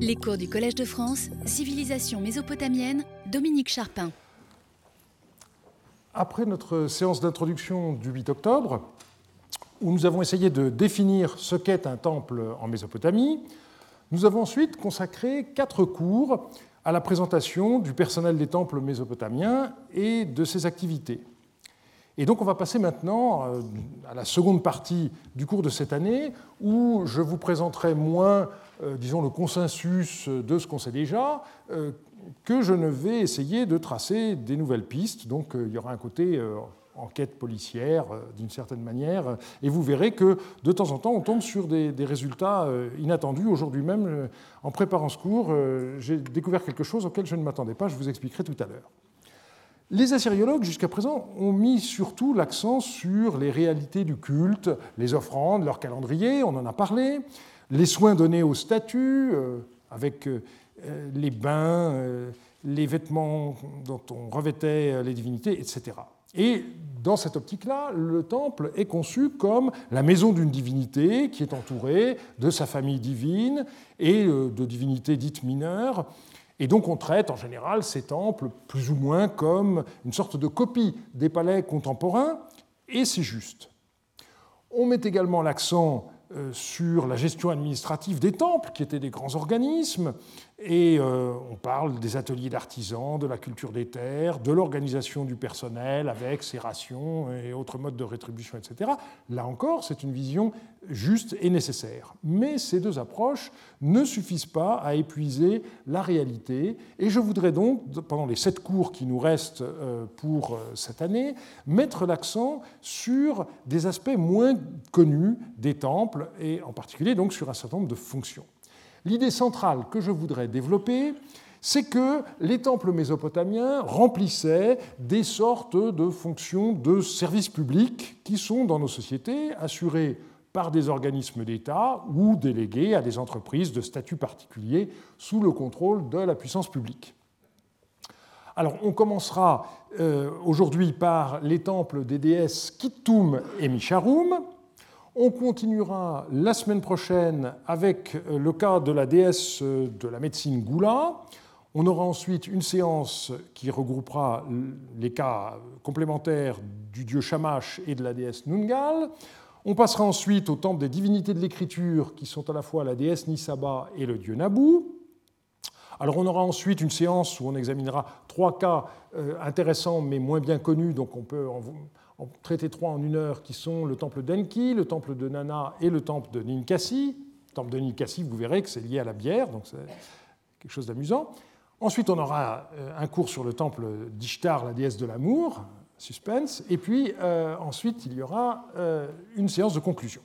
Les cours du Collège de France, Civilisation mésopotamienne, Dominique Charpin. Après notre séance d'introduction du 8 octobre, où nous avons essayé de définir ce qu'est un temple en Mésopotamie, nous avons ensuite consacré quatre cours à la présentation du personnel des temples mésopotamiens et de ses activités. Et donc on va passer maintenant euh, à la seconde partie du cours de cette année, où je vous présenterai moins, disons, le consensus de ce qu'on sait déjà, euh, que je ne vais essayer de tracer des nouvelles pistes. Donc il y aura un côté enquête policière d'une certaine manière, et vous verrez que de temps en temps on tombe sur des, des résultats inattendus. Aujourd'hui même, en préparant ce cours, j'ai découvert quelque chose auquel je ne m'attendais pas, je vous expliquerai tout à l'heure. Les assyriologues, jusqu'à présent, ont mis surtout l'accent sur les réalités du culte, les offrandes, leur calendrier, on en a parlé, les soins donnés aux statues, euh, avec euh, les bains, euh, les vêtements dont on revêtait les divinités, etc. Et dans cette optique-là, le temple est conçu comme la maison d'une divinité qui est entourée de sa famille divine et de divinités dites mineures, et donc on traite en général ces temples plus ou moins comme une sorte de copie des palais contemporains, et c'est juste. On met également l'accent sur la gestion administrative des temples, qui étaient des grands organismes, et euh, on parle des ateliers d'artisans, de la culture des terres, de l'organisation du personnel avec ses rations et autres modes de rétribution, etc. Là encore, c'est une vision juste et nécessaire. Mais ces deux approches ne suffisent pas à épuiser la réalité, et je voudrais donc, pendant les sept cours qui nous restent euh, pour cette année, mettre l'accent sur des aspects moins connus des temples et en particulier donc sur un certain nombre de fonctions. L'idée centrale que je voudrais développer, c'est que les temples mésopotamiens remplissaient des sortes de fonctions de service public qui sont dans nos sociétés assurées par des organismes d'État ou déléguées à des entreprises de statut particulier sous le contrôle de la puissance publique. Alors on commencera euh, aujourd'hui par les temples des déesses Kittum et Misharum, on continuera la semaine prochaine avec euh, le cas de la déesse euh, de la médecine Goula. On aura ensuite une séance qui regroupera les cas complémentaires du dieu Shamash et de la déesse Nungal. On passera ensuite au temple des divinités de l'écriture qui sont à la fois la déesse Nisaba et le dieu Nabu. Alors on aura ensuite une séance où on examinera trois cas euh, intéressants mais moins bien connus, donc on peut traiter trois en une heure, qui sont le temple d'Enki, le temple de Nana et le temple de Ninkasi. Le temple de Ninkasi, vous verrez que c'est lié à la bière, donc c'est quelque chose d'amusant. Ensuite, on aura euh, un cours sur le temple d'Ishtar, la déesse de l'amour, suspense, et puis euh, ensuite, il y aura euh, une séance de conclusion.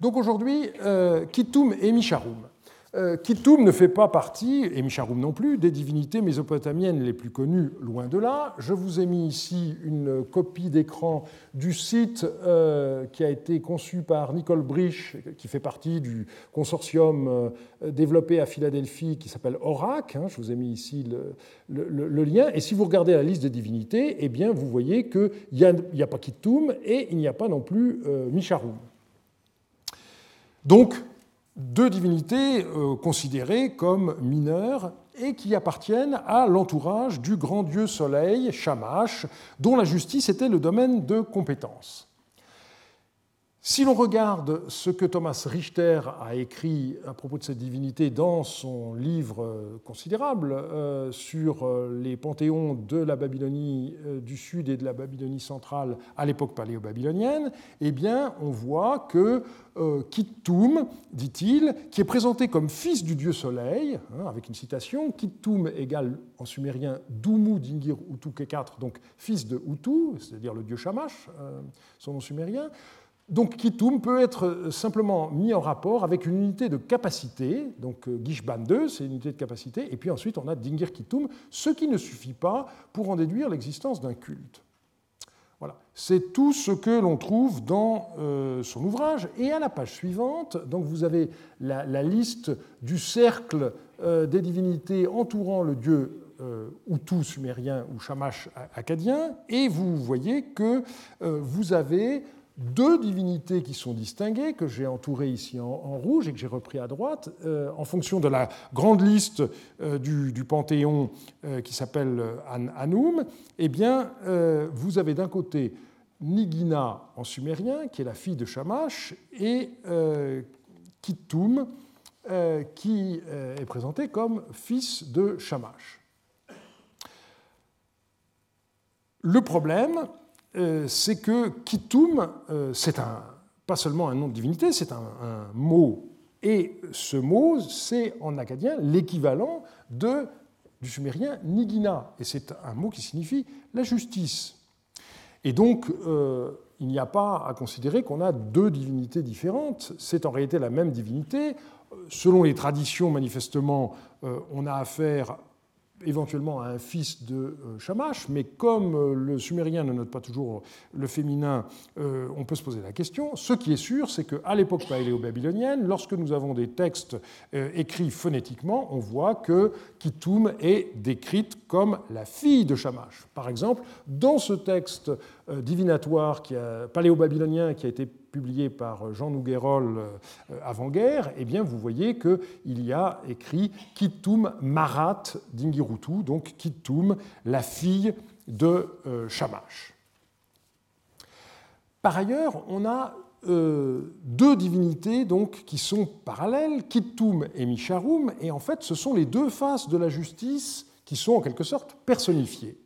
Donc aujourd'hui, Kittum et Misharum. Euh, Kittum ne fait pas partie, et Misharum non plus, des divinités mésopotamiennes les plus connues, loin de là. Je vous ai mis ici une copie d'écran du site euh, qui a été conçu par Nicole Brich, qui fait partie du consortium euh, développé à Philadelphie qui s'appelle ORAC. Hein. je vous ai mis ici le, lien. Et si vous regardez la liste des divinités, eh bien, vous voyez qu'il n'y a, pas Kittum et il n'y a pas non plus Misharum. Donc, deux divinités euh, considérées comme mineures et qui appartiennent à l'entourage du grand dieu soleil, Shamash, dont la justice était le domaine de compétence. Si l'on regarde ce que Thomas Richter a écrit à propos de cette divinité dans son livre euh, considérable euh, sur euh, les panthéons de la Babylonie du Sud et de la Babylonie centrale à l'époque paléo-babylonienne, eh on voit que Kittum, dit-il, qui est présenté comme fils du dieu soleil, hein, avec une citation, Kittum égale en sumérien Dumu Dingir Utu Ke4, donc fils de Utu, c'est-à-dire le dieu Shamash, son nom sumérien, donc Kittum peut être simplement mis en rapport avec une unité de capacité, donc euh, Gishban 2, c'est une unité de capacité, et puis ensuite on a Dingir Kittum, ce qui ne suffit pas pour en déduire l'existence d'un culte. Voilà. C'est tout ce que l'on trouve dans euh, son ouvrage. Et à la page suivante, donc vous avez la, liste du cercle euh, des divinités entourant le dieu Hutu sumérien ou Shamash acadien, et vous voyez que vous avez deux divinités qui sont distinguées, que j'ai entourées ici en, rouge et que j'ai repris à droite, euh, en fonction de la grande liste euh, du, panthéon euh, qui s'appelle An Anum, eh bien, vous avez d'un côté Nigina en sumérien, qui est la fille de Shamash, et Kittum, qui est présenté comme fils de Shamash. Le problème, c'est que Kitum, euh, c'est pas seulement un nom de divinité, c'est un, mot. Et ce mot, c'est en acadien l'équivalent de, du sumérien Nigina. Et c'est un mot qui signifie la justice. Et donc, euh, il n'y a pas à considérer qu'on a deux divinités différentes. C'est en réalité la même divinité. Selon les traditions, manifestement, on a affaire éventuellement à un fils de euh, Shamash, mais comme euh, le sumérien ne note pas toujours le féminin, euh, on peut se poser la question. Ce qui est sûr, c'est qu'à l'époque paléo-babylonienne, lorsque nous avons des textes écrits phonétiquement, on voit que Kitoum est décrite comme la fille de Shamash. Par exemple, dans ce texte divinatoire paléo-babylonien qui a été publié par Jean Nouguerol euh, avant-guerre, eh bien, vous voyez qu'il y a écrit Kittum Marat d'Ingirutu, donc Kittum, la fille de euh, Shamash. Par ailleurs, on a euh, deux divinités donc, qui sont parallèles, Kittum et Misharum, et en fait, ce sont les deux faces de la justice qui sont en quelque sorte personnifiées.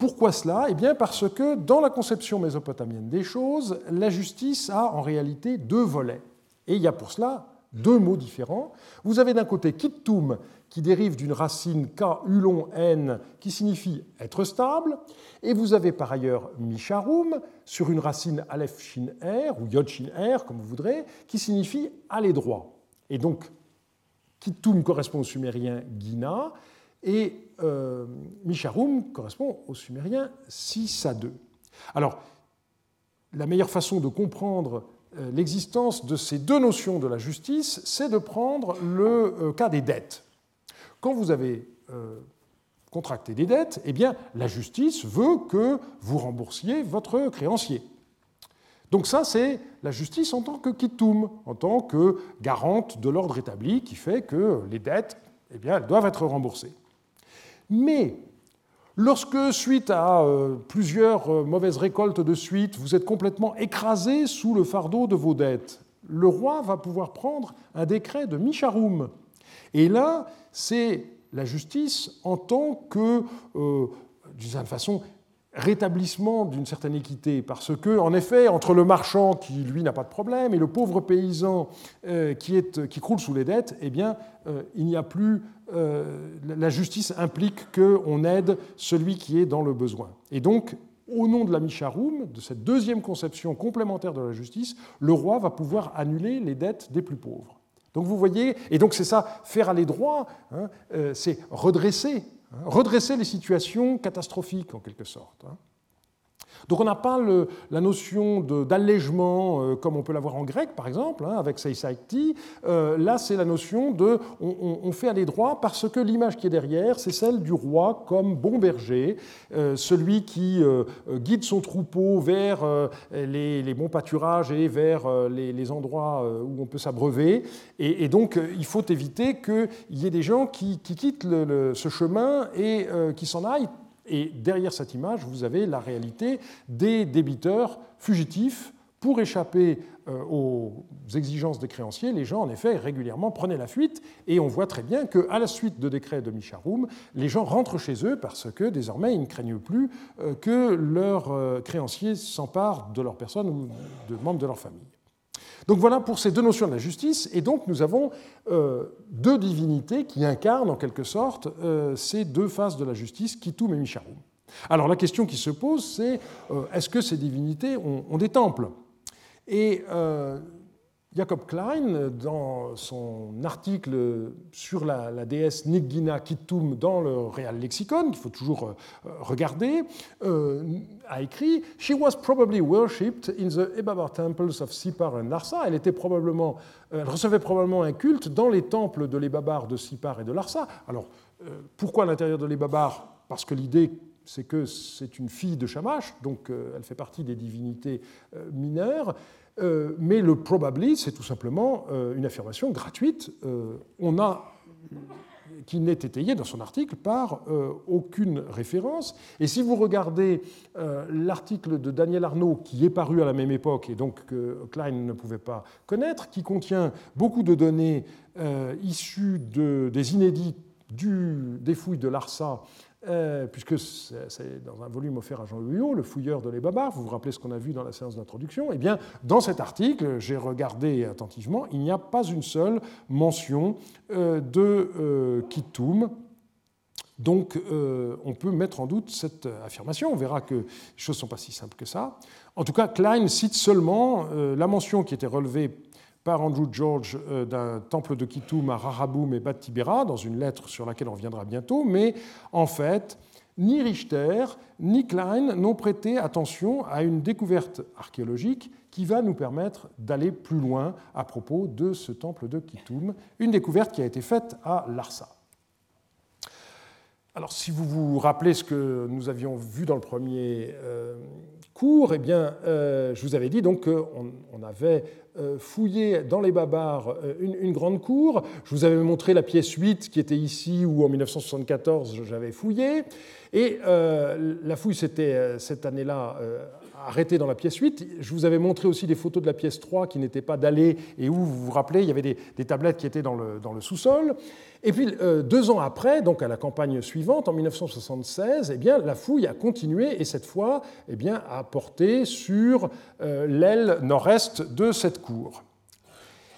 Pourquoi cela? Eh bien parce que dans la conception mésopotamienne des choses, la justice a en réalité deux volets. Et il y a pour cela deux mots différents. Vous avez d'un côté kittum, qui dérive d'une racine k ulon n, qui signifie être stable, et vous avez par ailleurs misharum, sur une racine aleph shin r, ou yod shin r, comme vous voudrez, qui signifie aller droit. Et donc, kittum correspond au sumérien gina, et euh, Misharum correspond au sumérien 6 à 2. Alors, la meilleure façon de comprendre euh, l'existence de ces deux notions de la justice, c'est de prendre le euh, cas des dettes. Quand vous avez contracté des dettes, eh bien, la justice veut que vous remboursiez votre créancier. Donc ça, c'est la justice en tant que kittum, en tant que garante de l'ordre établi qui fait que les dettes, eh bien, elles doivent être remboursées. Mais lorsque, suite à euh, plusieurs euh, mauvaises récoltes de suite, vous êtes complètement écrasé sous le fardeau de vos dettes, le roi va pouvoir prendre un décret de Micharoum. Et là, c'est la justice en tant que, euh, d'une certaine façon, rétablissement d'une certaine équité, parce que, en effet, entre le marchand qui, lui, n'a pas de problème, et le pauvre paysan qui, croule sous les dettes, eh bien, il n'y a plus la justice implique qu'on aide celui qui est dans le besoin. Et donc, au nom de la Misharoum, de cette deuxième conception complémentaire de la justice, le roi va pouvoir annuler les dettes des plus pauvres. Donc vous voyez, et donc c'est ça, faire aller droit, hein, euh, c'est redresser, hein, redresser les situations catastrophiques en quelque sorte. Hein. Donc on n'a pas la notion d'allègement euh, comme on peut l'avoir en grec, par exemple, hein, avec Seisaikti. Euh, là, c'est la notion de on, fait aller droit parce que l'image qui est derrière, c'est celle du roi comme bon berger, euh, celui qui guide son troupeau vers les, bons pâturages et vers les, endroits où on peut s'abreuver. Et, donc, il faut éviter qu'il y ait des gens qui, quittent ce chemin et qui s'en aillent et derrière cette image, vous avez la réalité des débiteurs fugitifs. Pour échapper euh, aux exigences des créanciers, les gens, en effet, régulièrement prenaient la fuite. Et on voit très bien qu'à la suite de décrets de Micharoum, les gens rentrent chez eux parce que désormais, ils ne craignent plus euh, que leurs euh, créanciers s'emparent de leur personne ou de membres de leur famille. Donc voilà pour ces deux notions de la justice, et donc nous avons euh, deux divinités qui incarnent en quelque sorte euh, ces deux faces de la justice, Kitum et Misharum. Alors la question qui se pose, c'est euh, est-ce que ces divinités ont, des temples? Et Jacob Klein, dans son article sur la, déesse Nigina Kittum dans le Real Lexicon, qu'il faut toujours euh, regarder, euh, a écrit She was probably worshipped in the Ebabar temples of Sipar and Larsa. Elle, était probablement, euh, elle recevait probablement un culte dans les temples de l'Ebabar de Sipar et de Larsa. Alors, pourquoi à l'intérieur de l'Ebabar Parce que l'idée c'est que c'est une fille de Shamash, donc elle fait partie des divinités mineures. Mais le probably, c'est tout simplement une affirmation gratuite. on a qui n'est étayé dans son article par euh, aucune référence. Et si vous regardez euh, l'article de Daniel Arnaud, qui est paru à la même époque et donc que Klein ne pouvait pas connaître, qui contient beaucoup de données euh, issues de, des inédits des fouilles de l'ARSA euh, puisque c'est dans un volume offert à Jean Huyot, le fouilleur de Les Babars, vous vous rappelez ce qu'on a vu dans la séance d'introduction, eh bien, dans cet article, j'ai regardé attentivement, il n'y a pas une seule mention euh, de euh, Kitoum. Donc, on peut mettre en doute cette affirmation. On verra que les choses ne sont pas si simples que ça. En tout cas, Klein cite seulement la mention qui était relevée Andrew George euh, d'un temple de Kitoum à Raraboum et Bat Tibera, dans une lettre sur laquelle on reviendra bientôt, mais en fait, ni Richter ni Klein n'ont prêté attention à une découverte archéologique qui va nous permettre d'aller plus loin à propos de ce temple de Kitoum, une découverte qui a été faite à Larsa. Alors, si vous vous rappelez ce que nous avions vu dans le premier euh, cours, eh bien, euh, je vous avais dit donc qu'on on avait euh, fouillé dans les Babars une, une, grande cour. Je vous avais montré la pièce 8 qui était ici, où en 1974 j'avais fouillé. Et la fouille, c'était cette année-là arrêté dans la pièce 8. Je vous avais montré aussi des photos de la pièce 3 qui n'étaient pas dallées et où, vous vous rappelez, il y avait des, tablettes qui étaient dans le, sous-sol. Et puis, euh, deux ans après, donc à la campagne suivante, en 1976, eh bien, la fouille a continué et cette fois eh bien, a porté sur euh, l'aile nord-est de cette cour.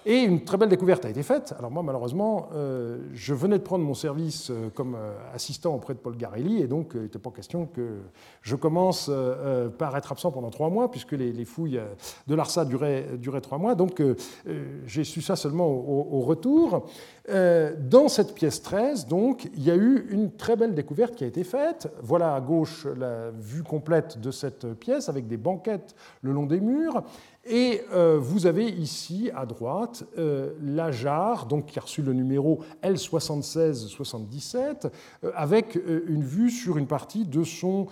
Et une très belle découverte a été faite. Alors moi, malheureusement, euh, je venais de prendre mon service euh, comme euh, assistant auprès de Paul Garelli, et donc il n'était pas question que je commence par être absent pendant trois mois, puisque les, fouilles de l'ARSA duraient, trois mois. Donc j'ai su ça seulement au, retour. Dans cette pièce 13, donc, il y a eu une très belle découverte qui a été faite. Voilà à gauche la vue complète de cette pièce, avec des banquettes le long des murs. Et euh, vous avez ici à droite euh, la jarre, donc, qui a reçu le numéro L7677, euh, avec une vue sur une partie de son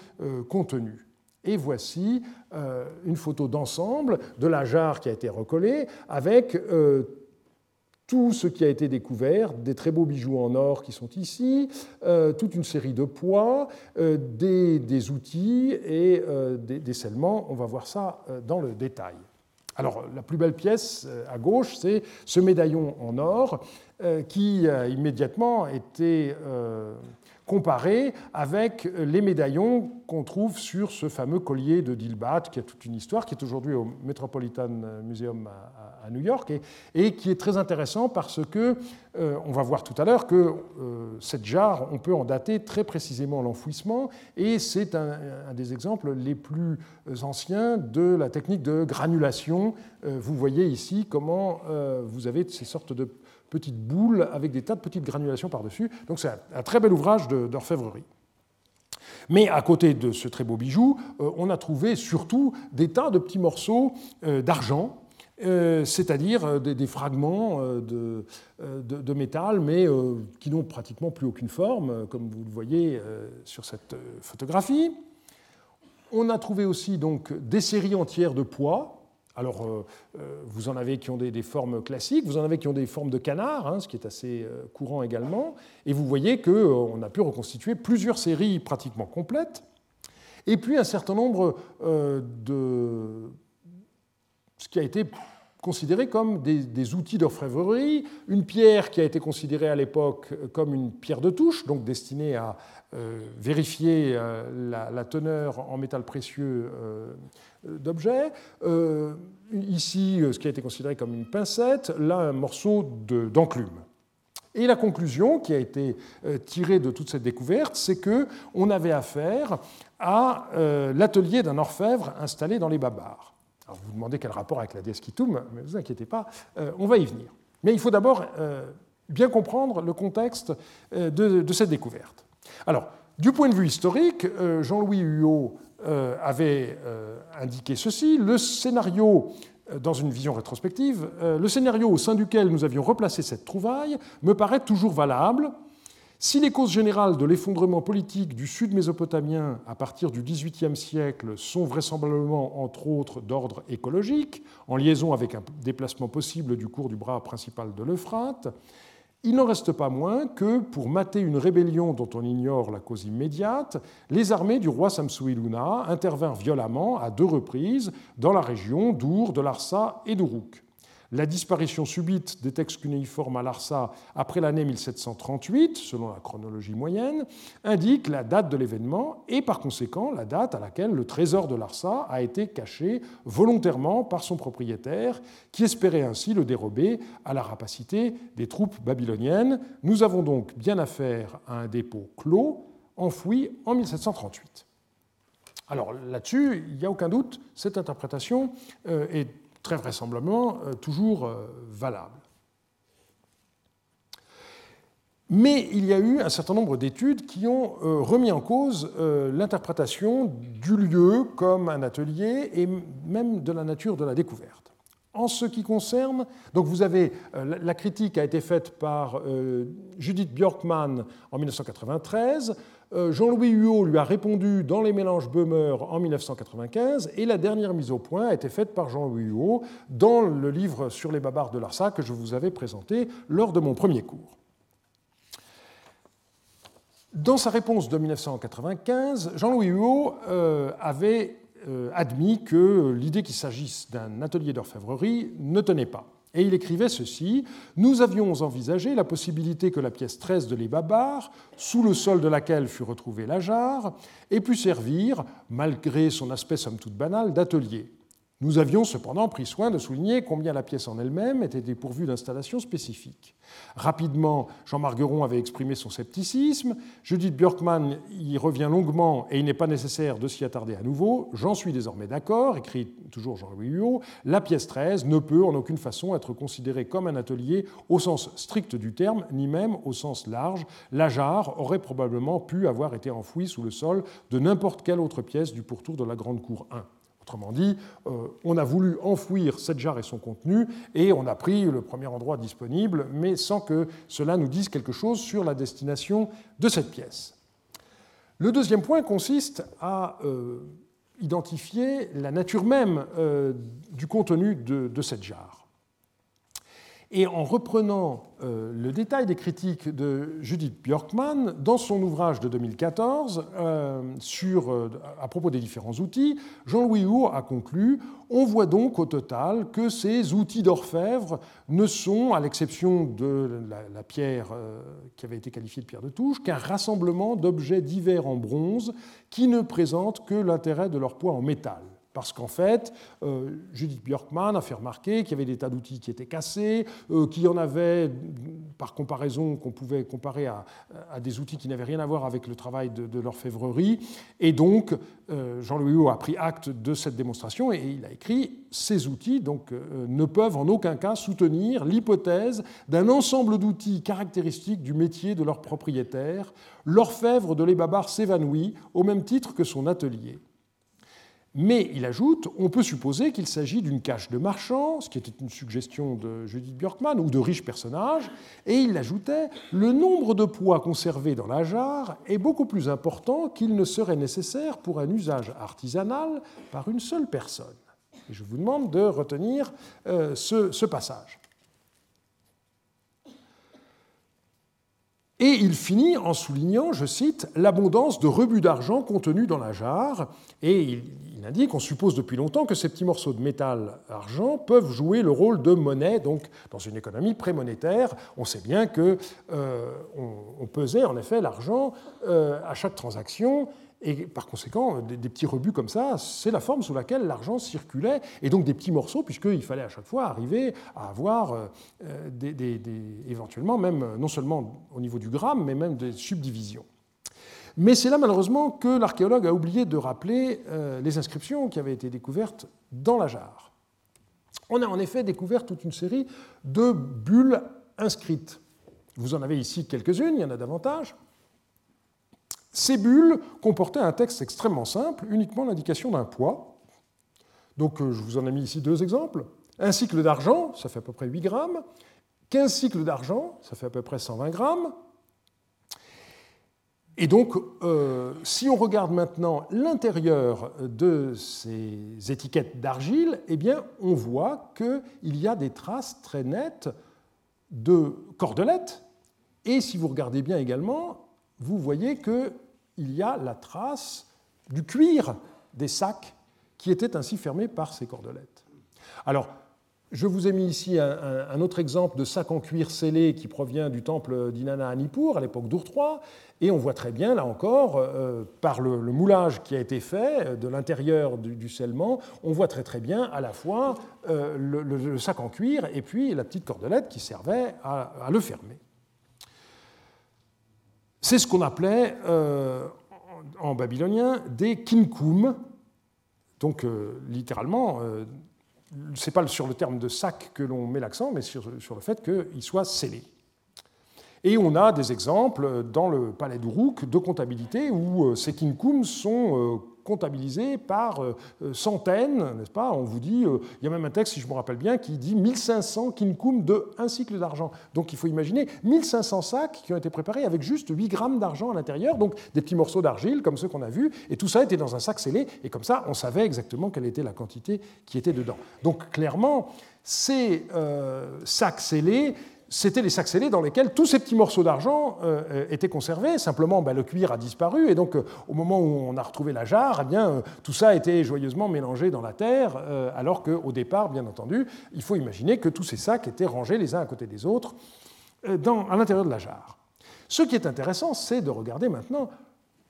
contenu. Et voici une photo d'ensemble de la jarre qui a été recollée avec tout ce qui a été découvert, des très beaux bijoux en or qui sont ici, toute une série de poids, des, outils et des, des scellements. On va voir ça dans le détail. Alors, la plus belle pièce euh, à gauche, c'est ce médaillon en or qui a immédiatement été euh, comparé avec les médaillons qu'on trouve sur ce fameux collier de Dilbat, qui a toute une histoire, qui est aujourd'hui au Metropolitan Museum à, New York, et, qui est très intéressant parce que, euh, on va voir tout à l'heure que euh, cette jarre, on peut en dater très précisément l'enfouissement, et c'est un, des exemples les plus anciens de la technique de granulation. Euh, vous voyez ici comment vous avez ces sortes de petites boules avec des tas de petites granulations par-dessus. Donc c'est un, très bel ouvrage d'orfèvrerie. Mais à côté de ce très beau bijou, euh, on a trouvé surtout des tas de petits morceaux euh, d'argent, euh, c'est-à-dire des, fragments de, de, métal, mais qui n'ont pratiquement plus aucune forme, comme vous le voyez sur cette photographie. On a trouvé aussi donc des séries entières de poids, alors, euh, euh, vous en avez qui ont des, formes classiques, vous en avez qui ont des formes de canard, hein, ce qui est assez euh, courant également, et vous voyez qu'on a pu reconstituer plusieurs séries pratiquement complètes, et puis un certain nombre de ce qui a été considéré comme des, outils d'orfèvrerie, une pierre qui a été considérée à l'époque comme une pierre de touche, donc destinée à vérifier la, teneur en métal précieux d'objets. Euh, ici, euh, ce qui a été considéré comme une pincette, là, un morceau d'enclume. Et la conclusion qui a été euh, tirée de toute cette découverte, c'est qu'on avait affaire à l'atelier d'un orfèvre installé dans les Babars. Alors vous vous demandez quel rapport avec la déesse mais ne vous inquiétez pas, on va y venir. Mais il faut d'abord bien comprendre le contexte de, cette découverte. Alors, du point de vue historique, Jean-Louis Huot euh, avait euh, indiqué ceci. Le scénario, euh, dans une vision rétrospective, le scénario au sein duquel nous avions replacé cette trouvaille me paraît toujours valable Si les causes générales de l'effondrement politique du sud mésopotamien à partir du XVIIIe siècle sont vraisemblablement, entre autres, d'ordre écologique, en liaison avec un déplacement possible du cours du bras principal de l'Euphrate, il n'en reste pas moins que, pour mater une rébellion dont on ignore la cause immédiate, les armées du roi Samsuiluna intervinrent violemment à deux reprises dans la région d'Our, de Larsa et d'Uruk. La disparition subite des textes cunéiformes à Larsa après l'année 1738, selon la chronologie moyenne, indique la date de l'événement et par conséquent la date à laquelle le trésor de Larsa a été caché volontairement par son propriétaire, qui espérait ainsi le dérober à la rapacité des troupes babyloniennes. Nous avons donc bien affaire à un dépôt clos, enfoui en 1738. Alors là-dessus, il n'y a aucun doute, cette interprétation euh, est très vraisemblablement euh, toujours euh, valable. Mais il y a eu un certain nombre d'études qui ont euh, remis en cause l'interprétation du lieu comme un atelier et même de la nature de la découverte. En ce qui concerne, donc vous avez, la critique a été faite par Judith Björkman en 1993, euh, Jean-Louis Huot lui a répondu dans les mélanges Böhmer en 1995 et la dernière mise au point a été faite par Jean-Louis Huot dans le livre sur les babards de Larsa que je vous avais présenté lors de mon premier cours. Dans sa réponse de 1995, Jean-Louis Huot euh, avait euh, admis que l'idée qu'il s'agisse d'un atelier d'orfèvrerie ne tenait pas. Et il écrivait ceci Nous avions envisagé la possibilité que la pièce 13 de Les sous le sol de laquelle fut retrouvée la jarre, ait pu servir, malgré son aspect somme toute banal, d'atelier. Nous avions cependant pris soin de souligner combien la pièce en elle-même était dépourvue d'installations spécifiques. Rapidement, Jean Margueron avait exprimé son scepticisme, Judith Björkman y revient longuement et il n'est pas nécessaire de s'y attarder à nouveau. J'en suis désormais d'accord, écrit toujours Jean-Louis Huot, la pièce 13 ne peut en aucune façon être considérée comme un atelier au sens strict du terme, ni même au sens large. La jarre aurait probablement pu avoir été enfouie sous le sol de n'importe quelle autre pièce du pourtour de la Grande Cour 1. Autrement dit, euh, on a voulu enfouir cette jarre et son contenu, et on a pris le premier endroit disponible, mais sans que cela nous dise quelque chose sur la destination de cette pièce. Le deuxième point consiste à euh, identifier la nature même euh, du contenu de cette jarre. Et en reprenant euh, le détail des critiques de Judith Björkman, dans son ouvrage de 2014 euh, sur, euh, à propos des différents outils, Jean-Louis Houx a conclu On voit donc au total que ces outils d'orfèvre ne sont, à l'exception de la pierre qui avait été qualifiée de pierre de touche, qu'un rassemblement d'objets divers en bronze qui ne présentent que l'intérêt de leur poids en métal. Parce qu'en fait, euh, Judith Björkman a fait remarquer qu'il y avait des tas d'outils qui étaient cassés, euh, qu'il y en avait, par comparaison, qu'on pouvait comparer à, des outils qui n'avaient rien à voir avec le travail de, l'orfèvrerie. Et donc, euh, Jean-Louis Huot a pris acte de cette démonstration et il a écrit Ces outils donc, ne peuvent en aucun cas soutenir l'hypothèse d'un ensemble d'outils caractéristiques du métier de leur propriétaire. L'orfèvre de l'Ebabar s'évanouit au même titre que son atelier. Mais il ajoute, on peut supposer qu'il s'agit d'une cache de marchands, ce qui était une suggestion de Judith Björkman, ou de riches personnages, et il ajoutait, le nombre de poids conservés dans la jarre est beaucoup plus important qu'il ne serait nécessaire pour un usage artisanal par une seule personne. Et je vous demande de retenir euh, ce passage. Et il finit en soulignant, je cite, l'abondance de rebuts d'argent contenus dans la jarre. Et il, indique, on suppose depuis longtemps que ces petits morceaux de métal argent peuvent jouer le rôle de monnaie, donc dans une économie prémonétaire. On sait bien que euh, on, pesait en effet l'argent euh, à chaque transaction et par conséquent, des, petits rebuts comme ça, c'est la forme sous laquelle l'argent circulait, et donc des petits morceaux, puisqu'il fallait à chaque fois arriver à avoir euh, des, éventuellement même, non seulement au niveau du gramme, mais même des subdivisions. Mais c'est là malheureusement que l'archéologue a oublié de rappeler euh, les inscriptions qui avaient été découvertes dans la jarre. On a en effet découvert toute une série de bulles inscrites. Vous en avez ici quelques-unes, il y en a davantage. Ces bulles comportaient un texte extrêmement simple, uniquement l'indication d'un poids. Donc euh, je vous en ai mis ici deux exemples. Un cycle d'argent, ça fait à peu près 8 grammes. 15 cycles d'argent, ça fait à peu près 120 grammes. Et donc, euh, si on regarde maintenant l'intérieur de ces étiquettes d'argile, eh bien, on voit qu'il y a des traces très nettes de cordelettes. Et si vous regardez bien également, vous voyez qu'il y a la trace du cuir des sacs qui étaient ainsi fermés par ces cordelettes. Alors, je vous ai mis ici un, autre exemple de sac en cuir scellé qui provient du temple d'Inanna à Nippur, à l'époque d'Ur et on voit très bien, là encore, euh, par le, moulage qui a été fait euh, de l'intérieur du, scellement, on voit très très bien à la fois euh, le, sac en cuir et puis la petite cordelette qui servait à, le fermer. C'est ce qu'on appelait en babylonien des kinkum, donc littéralement ce n'est pas sur le terme de sac que l'on met l'accent, mais sur, le fait qu'il soit scellé. Et on a des exemples dans le palais d'Uruk de comptabilité où euh, ces kinkum sont euh, comptabilisés par euh, centaines, n'est-ce pas? On vous dit, il y a même un texte, si je me rappelle bien, qui dit 1500 kinkum de un cycle d'argent. Donc il faut imaginer 1500 sacs qui ont été préparés avec juste 8 grammes d'argent à l'intérieur, donc des petits morceaux d'argile comme ceux qu'on a vus, et tout ça était dans un sac scellé, et comme ça on savait exactement quelle était la quantité qui était dedans. Donc clairement, ces sacs scellés c'était les sacs scellés dans lesquels tous ces petits morceaux d'argent euh, étaient conservés. Simplement, ben, le cuir a disparu et donc euh, au moment où on a retrouvé la jarre, eh bien, euh, tout ça a été joyeusement mélangé dans la terre, alors qu'au départ, bien entendu, il faut imaginer que tous ces sacs étaient rangés les uns à côté des autres dans, à l'intérieur de la jarre. Ce qui est intéressant, c'est de regarder maintenant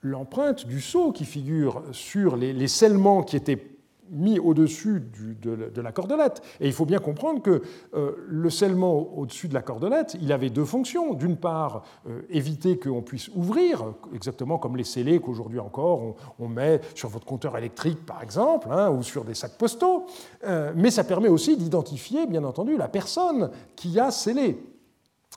l'empreinte du sceau qui figure sur les, les scellements qui étaient mis au-dessus de, la cordelette. Et il faut bien comprendre que euh, le scellement au-dessus de la cordelette, il avait deux fonctions. D'une part, euh, éviter qu'on puisse ouvrir, exactement comme les scellés qu'aujourd'hui encore on, met sur votre compteur électrique, par exemple, hein, ou sur des sacs postaux. Euh, mais ça permet aussi d'identifier, bien entendu, la personne qui a scellé.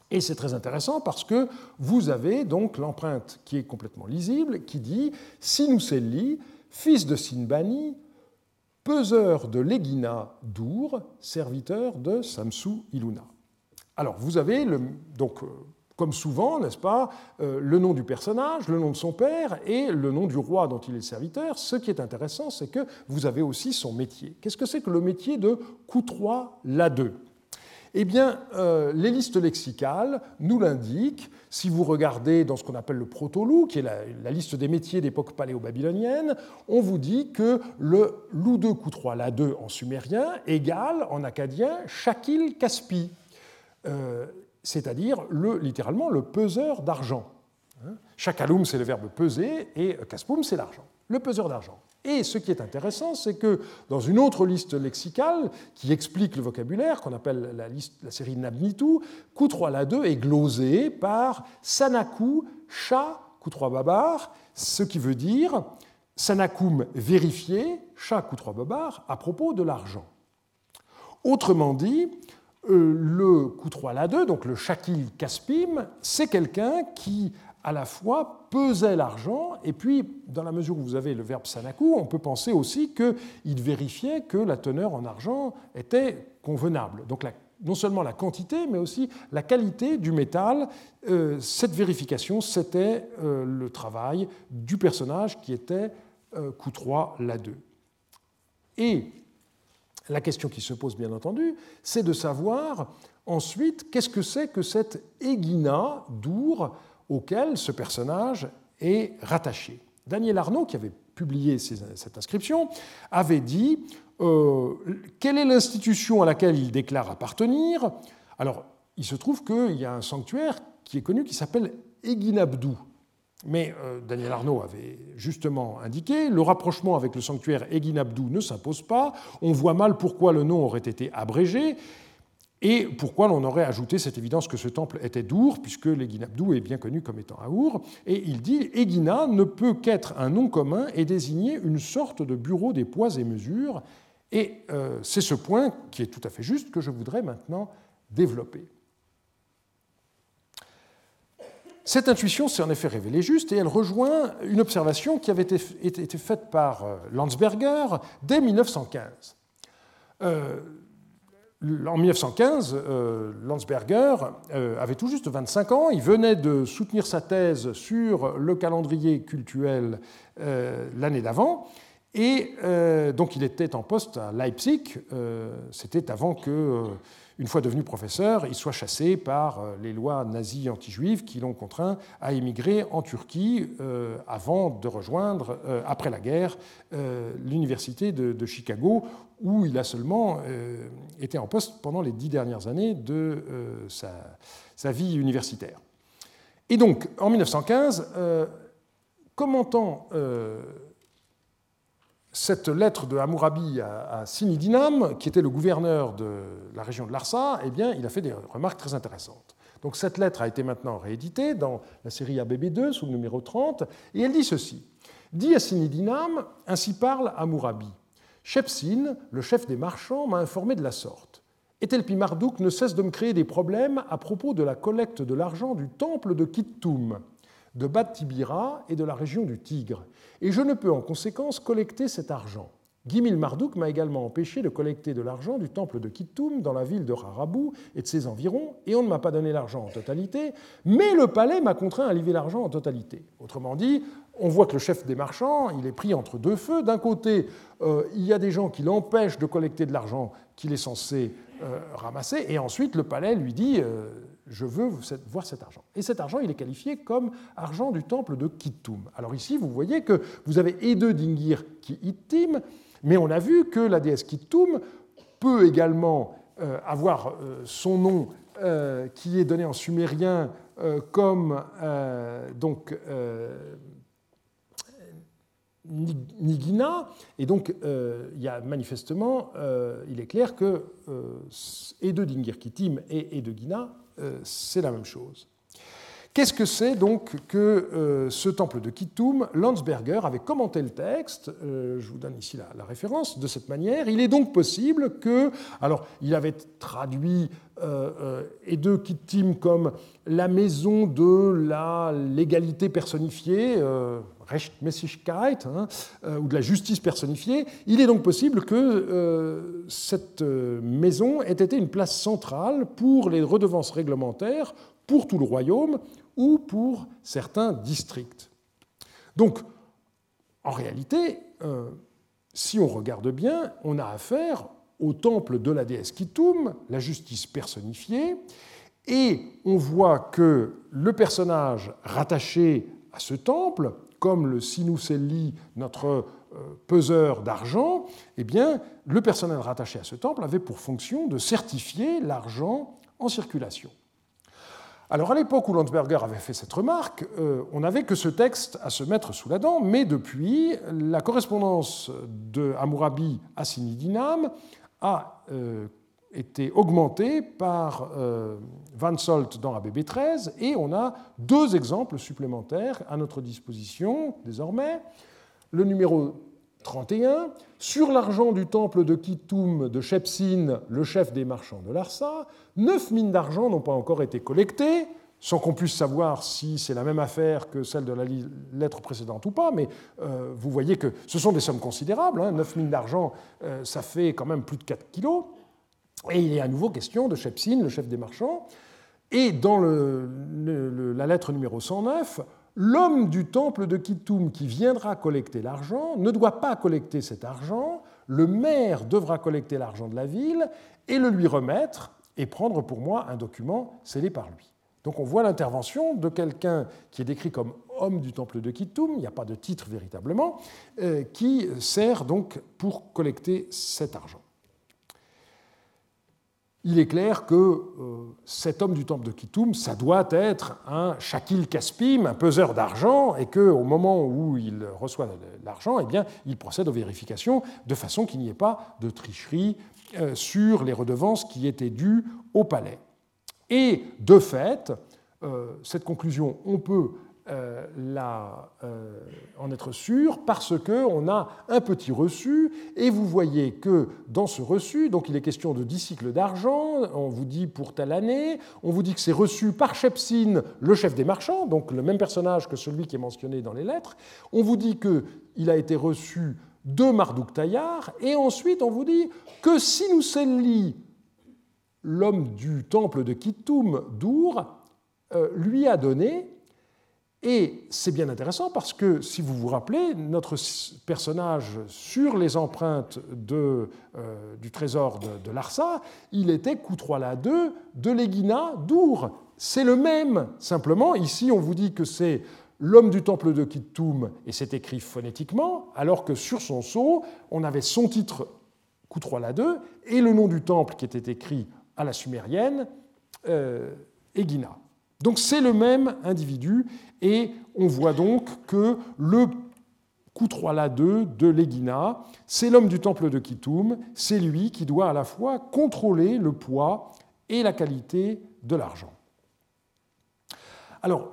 Et c'est très intéressant parce que vous avez donc l'empreinte qui est complètement lisible, qui dit Sinuselli, fils de Sinbani, peseur de l'Egina d'Our, serviteur de Samsu Iluna. Alors, vous avez, le, donc, euh, comme souvent, n'est-ce pas, euh, le nom du personnage, le nom de son père et le nom du roi dont il est serviteur. Ce qui est intéressant, c'est que vous avez aussi son métier. Qu'est-ce que c'est que le métier de Coutrois Ladeux? Eh bien, euh, les listes lexicales nous l'indiquent. Si vous regardez dans ce qu'on appelle le protolou, qui est la, liste des métiers d'époque paléo-babylonienne, on vous dit que le lou 2 coup 3 la 2 en sumérien égale en acadien shakil kaspi, euh, c'est-à-dire le, littéralement le peseur d'argent. Hein? Shakaloum, c'est le verbe peser, et kaspum, c'est l'argent, le peseur d'argent. Et ce qui est intéressant, c'est que dans une autre liste lexicale qui explique le vocabulaire, qu'on appelle la, série Nabnitu, Q3 la 2 est glosé par Sanaku Sha Q3 Babar, ce qui veut dire Sanakum vérifié, Sha Q3 Babar, à propos de l'argent. Autrement dit, euh, le Q3 la 2, donc le Shakil Kaspim, c'est quelqu'un qui à la fois pesait l'argent, et puis, dans la mesure où vous avez le verbe sanaku, on peut penser aussi qu'il vérifiait que la teneur en argent était convenable. Donc non seulement la quantité, mais aussi la qualité du métal. Euh, cette vérification, c'était euh, le travail du personnage qui était euh, Q3 la 2. Et la question qui se pose, bien entendu, c'est de savoir ensuite qu'est-ce que c'est que cette Egina d'Our auquel ce personnage est rattaché. Daniel Arnaud, qui avait publié cette inscription, avait dit euh, quelle est l'institution à laquelle il déclare appartenir? Alors, il se trouve qu'il y a un sanctuaire qui est connu qui s'appelle Eginabdou. Mais euh, Daniel Arnaud avait justement indiqué, le rapprochement avec le sanctuaire Eginabdou ne s'impose pas, on voit mal pourquoi le nom aurait été abrégé, et pourquoi l'on aurait ajouté cette évidence que ce temple était d'Our, puisque l'Eginabdou est bien connu comme étant à Our. Et il dit Egina ne peut qu'être un nom commun et désigner une sorte de bureau des poids et mesures. Et euh, c'est ce point qui est tout à fait juste que je voudrais maintenant développer. Cette intuition s'est en effet révélée juste et elle rejoint une observation qui avait été, faite par euh, Landsberger dès 1915. En 1915, Landsberger avait tout juste 25 ans. Il venait de soutenir sa thèse sur le calendrier cultuel l'année d'avant. Et donc il était en poste à Leipzig. C'était avant que une fois devenu professeur, il soit chassé par euh, les lois nazies anti-juives qui l'ont contraint à émigrer en Turquie euh, avant de rejoindre, euh, après la guerre, l'université de, Chicago, où il a seulement été en poste pendant les dix dernières années de sa, vie universitaire. Et donc, en 1915, commentant cette lettre de Hammurabi à, Sinidinam, qui était le gouverneur de la région de Larsa, eh bien, il a fait des remarques très intéressantes. Donc cette lettre a été maintenant rééditée dans la série ABB2 sous le numéro 30, et elle dit ceci. Dit à Sinidinam, ainsi parle Hammurabi. Shepsin, le chef des marchands, m'a informé de la sorte. Etelpi Marduk ne cesse de me créer des problèmes à propos de la collecte de l'argent du temple de Kittum, de Bat Tibira et de la région du Tigre et je ne peux en conséquence collecter cet argent. Gimil Marduk m'a également empêché de collecter de l'argent du temple de Kittum dans la ville de Rarabou et de ses environs, et on ne m'a pas donné l'argent en totalité, mais le palais m'a contraint à livrer l'argent en totalité. Autrement dit, on voit que le chef des marchands, il est pris entre deux feux. D'un côté, euh, il y a des gens qui l'empêchent de collecter de l'argent qu'il est censé euh, ramasser, et ensuite le palais lui dit euh, je veux voir cet argent. Et cet argent, il est qualifié comme argent du temple de Kittum. Alors ici, vous voyez que vous avez Ede Dingir qui Ittim, mais on a vu que la déesse Kittum peut également euh, avoir euh, son nom euh, qui est donné en sumérien comme donc Nigina, et donc il y a manifestement, il est clair que Ede Dingir Kittim et Ede Gina euh, c'est la même chose. Qu'est-ce que c'est donc que euh, ce temple de Kittum Landsberger avait commenté le texte, euh, je vous donne ici la, référence, de cette manière. Il est donc possible que, alors il avait traduit et de Kittim comme la maison de la légalité personnifiée, Rechtmäßigkeit, hein, ou de la justice personnifiée. Il est donc possible que cette maison ait été une place centrale pour les redevances réglementaires pour tout le royaume ou pour certains districts. Donc, en réalité, euh, si on regarde bien, on a affaire au temple de la déesse Kittum, la justice personnifiée, et on voit que le personnage rattaché à ce temple, comme le Sinuselli, notre euh, peseur d'argent, eh bien, le personnage rattaché à ce temple avait pour fonction de certifier l'argent en circulation. Alors à l'époque où Landsberger avait fait cette remarque, euh, on n'avait que ce texte à se mettre sous la dent, mais depuis, la correspondance de Hammurabi à Sinidinam a euh, été augmentée par euh, Van Solt dans ABB 13, et on a deux exemples supplémentaires à notre disposition désormais. Le numéro 31, sur l'argent du temple de Kittum de Shepsin, le chef des marchands de Larsa, neuf mines d'argent n'ont pas encore été collectées, sans qu'on puisse savoir si c'est la même affaire que celle de la lettre précédente ou pas, mais euh, vous voyez que ce sont des sommes considérables. Hein, 9 mines d'argent, euh, ça fait quand même plus de 4 kilos. Et il est à nouveau question de Shepsin, le chef des marchands. Et dans la lettre numéro 109, l'homme du temple de Kittum qui viendra collecter l'argent ne doit pas collecter cet argent, le maire devra collecter l'argent de la ville et le lui remettre et prendre pour moi un document scellé par lui. Donc on voit l'intervention de quelqu'un qui est décrit comme homme du temple de Kittum, il n'y a pas de titre véritablement, euh, qui sert donc pour collecter cet argent il est clair que euh, cet homme du temple de Kittum, ça doit être un Shakil Kaspim, un peseur d'argent, et qu'au moment où il reçoit l'argent, eh il procède aux vérifications de façon qu'il n'y ait pas de tricherie euh, sur les redevances qui étaient dues au palais. Et de fait, euh, cette conclusion, on peut euh, euh, en être sûr parce qu'on a un petit reçu et vous voyez que dans ce reçu, donc il est question de 10 cycles d'argent, on vous dit pour telle année, on vous dit que c'est reçu par Shepsin, le chef des marchands, donc le même personnage que celui qui est mentionné dans les lettres, on vous dit qu'il a été reçu de Marduk Taillard et ensuite on vous dit que Sinuselli l'homme du temple de Kittoum d'Our euh, lui a donné. Et c'est bien intéressant parce que, si vous vous rappelez, notre personnage sur les empreintes euh, du trésor de, Larsa, il était Koutroila II de Legina d'Our. C'est le même, simplement, ici on vous dit que c'est l'homme du temple de Kittoum, et c'est écrit phonétiquement, alors que sur son sceau, on avait son titre Koutroila II et le nom du temple qui était écrit à la sumérienne, euh. Donc c'est le même individu, et on voit donc que le II de l'Egina, c'est l'homme du temple de Kittoum, c'est lui qui doit à la fois contrôler le poids et la qualité de l'argent. Alors,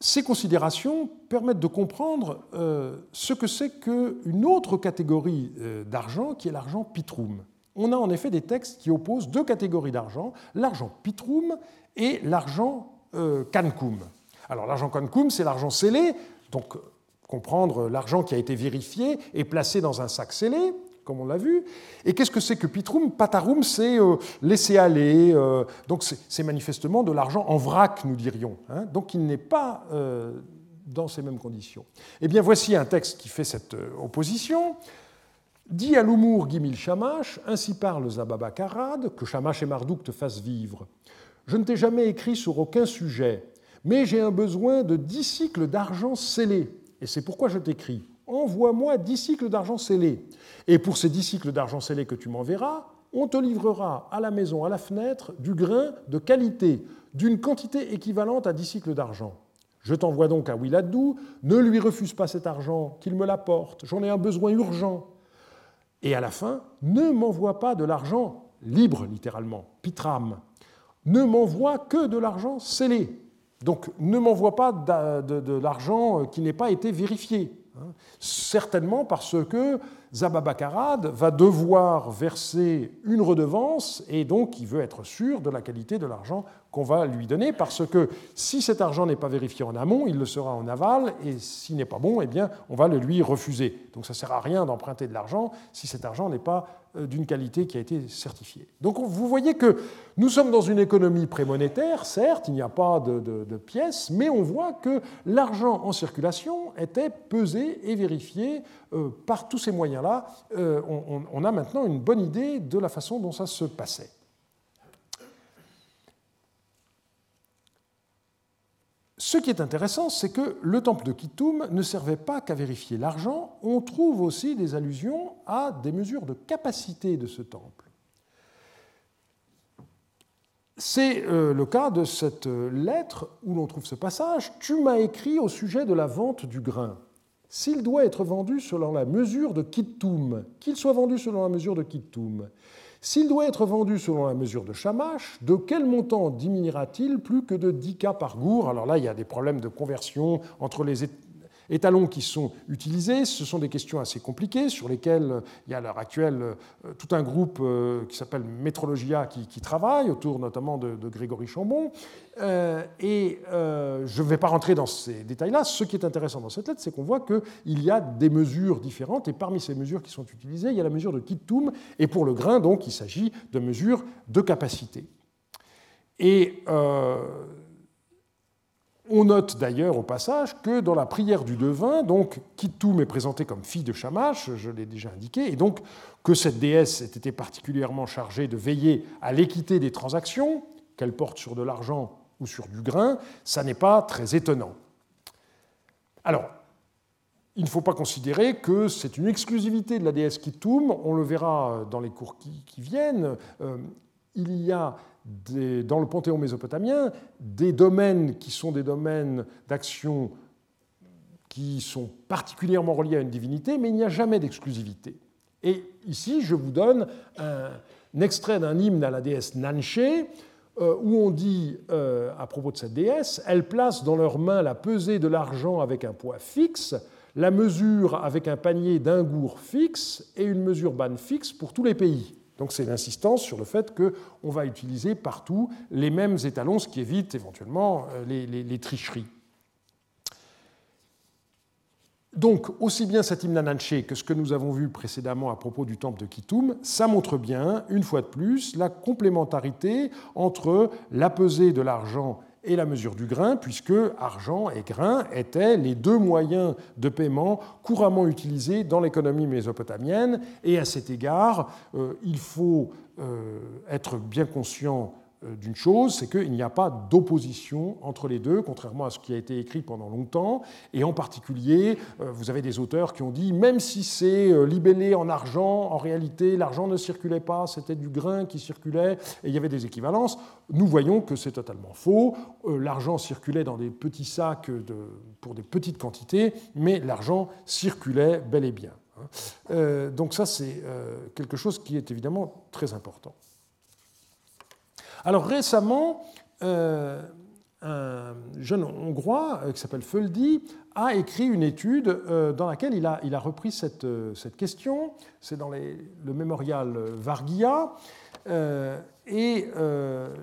ces considérations permettent de comprendre euh, ce que c'est qu'une autre catégorie euh, d'argent qui est l'argent pitrum. On a en effet des textes qui opposent deux catégories d'argent, l'argent pitrum et l'argent euh, Alors l'argent cancum, c'est l'argent scellé, donc comprendre l'argent qui a été vérifié et placé dans un sac scellé, comme on l'a vu. Et qu'est-ce que c'est que pitrum? Patarum, c'est euh, laisser aller. Euh, donc c'est manifestement de l'argent en vrac, nous dirions. Hein. donc il n'est pas euh, dans ces mêmes conditions. Eh bien, voici un texte qui fait cette opposition. Dit à l'humour Gimil Shamash, ainsi parle Zababa Karad, que Shamash et Marduk te fassent vivre. Je ne t'ai jamais écrit sur aucun sujet, mais j'ai un besoin de dix cycles d'argent scellés, et c'est pourquoi je t'écris envoie-moi dix cycles d'argent scellé. Et pour ces dix cycles d'argent scellé que tu m'enverras, on te livrera à la maison, à la fenêtre, du grain de qualité, d'une quantité équivalente à dix cycles d'argent. Je t'envoie donc à Wiladou, ne lui refuse pas cet argent, qu'il me l'apporte, j'en ai un besoin urgent. Et à la fin, ne m'envoie pas de l'argent libre, littéralement, pitram. Ne m'envoie que de l'argent scellé. Donc ne m'envoie pas de l'argent qui n'ait pas été vérifié. Hein. Certainement parce que Zababakarad va devoir verser une redevance et donc il veut être sûr de la qualité de l'argent qu'on va lui donner parce que si cet argent n'est pas vérifié en amont, il le sera en aval et s'il n'est pas bon, eh bien, on va le lui refuser. Donc ça ne sert à rien d'emprunter de l'argent si cet argent n'est pas euh, d'une qualité qui a été certifiée. Donc vous voyez que nous sommes dans une économie prémonétaire, certes, il n'y a pas de, pièces, mais on voit que l'argent en circulation était pesé et vérifié euh, par tous ces moyens-là. Euh, on a maintenant une bonne idée de la façon dont ça se passait. Ce qui est intéressant, c'est que le temple de Kittoum ne servait pas qu'à vérifier l'argent, on trouve aussi des allusions à des mesures de capacité de ce temple. C'est euh, le cas de cette lettre où l'on trouve ce passage Tu m'as écrit au sujet de la vente du grain. S'il doit être vendu selon la mesure de Kittoum, qu'il soit vendu selon la mesure de Kittoum, s'il doit être vendu selon la mesure de Shamash, de quel montant diminuera-t-il plus que de 10 cas par gour? Alors là, il y a des problèmes de conversion entre les étalons qui sont utilisés. Ce sont des questions assez compliquées sur lesquelles euh, il y a à l'heure actuelle euh, tout un groupe euh, qui s'appelle Métrologia qui, travaille, autour notamment de, Grégory Chambon. Et je ne vais pas rentrer dans ces détails-là. Ce qui est intéressant dans cette lettre, c'est qu'on voit qu'il y a des mesures différentes. Et parmi ces mesures qui sont utilisées, il y a la mesure de Kittum. Et pour le grain, donc, il s'agit de mesures de capacité. Et on note d'ailleurs au passage que dans la prière du devin, donc Kittoum est présentée comme fille de Shamash, je l'ai déjà indiqué, et donc que cette déesse ait été particulièrement chargée de veiller à l'équité des transactions, qu'elle porte sur de l'argent ou sur du grain, ça n'est pas très étonnant. Alors, il ne faut pas considérer que c'est une exclusivité de la déesse Kittoum, on le verra dans les cours qui, viennent. Euh, il y a dans le panthéon mésopotamien des domaines qui sont des domaines d'action qui sont particulièrement reliés à une divinité, mais il n'y a jamais d'exclusivité. Et ici, je vous donne un, extrait d'un hymne à la déesse Nanché, euh, où on dit euh, à propos de cette déesse, elle place dans leurs mains la pesée de l'argent avec un poids fixe, la mesure avec un panier d'un gour fixe et une mesure banne fixe pour tous les pays. Donc c'est l'insistance sur le fait qu'on va utiliser partout les mêmes étalons, ce qui évite éventuellement euh, les, tricheries. Donc, aussi bien cet Imnananché que ce que nous avons vu précédemment à propos du temple de Kitoum, ça montre bien, une fois de plus, la complémentarité entre la pesée de l'argent et la mesure du grain, puisque argent et grain étaient les deux moyens de paiement couramment utilisés dans l'économie mésopotamienne. Et à cet égard, euh, il faut euh, être bien conscient d'une chose, c'est qu'il n'y a pas d'opposition entre les deux, contrairement à ce qui a été écrit pendant longtemps. Et en particulier, euh, vous avez des auteurs qui ont dit, même si c'est euh, libellé en argent, en réalité, l'argent ne circulait pas, c'était du grain qui circulait, et il y avait des équivalences. Nous voyons que c'est totalement faux. L'argent circulait dans des petits sacs pour des petites quantités, mais l'argent circulait bel et bien. Hein. Donc ça, c'est quelque chose qui est évidemment très important. Alors récemment, euh, un jeune Hongrois euh, qui s'appelle Földi a écrit une étude euh, dans laquelle il a, il a repris cette, cette question. C'est dans le mémorial Vargia. et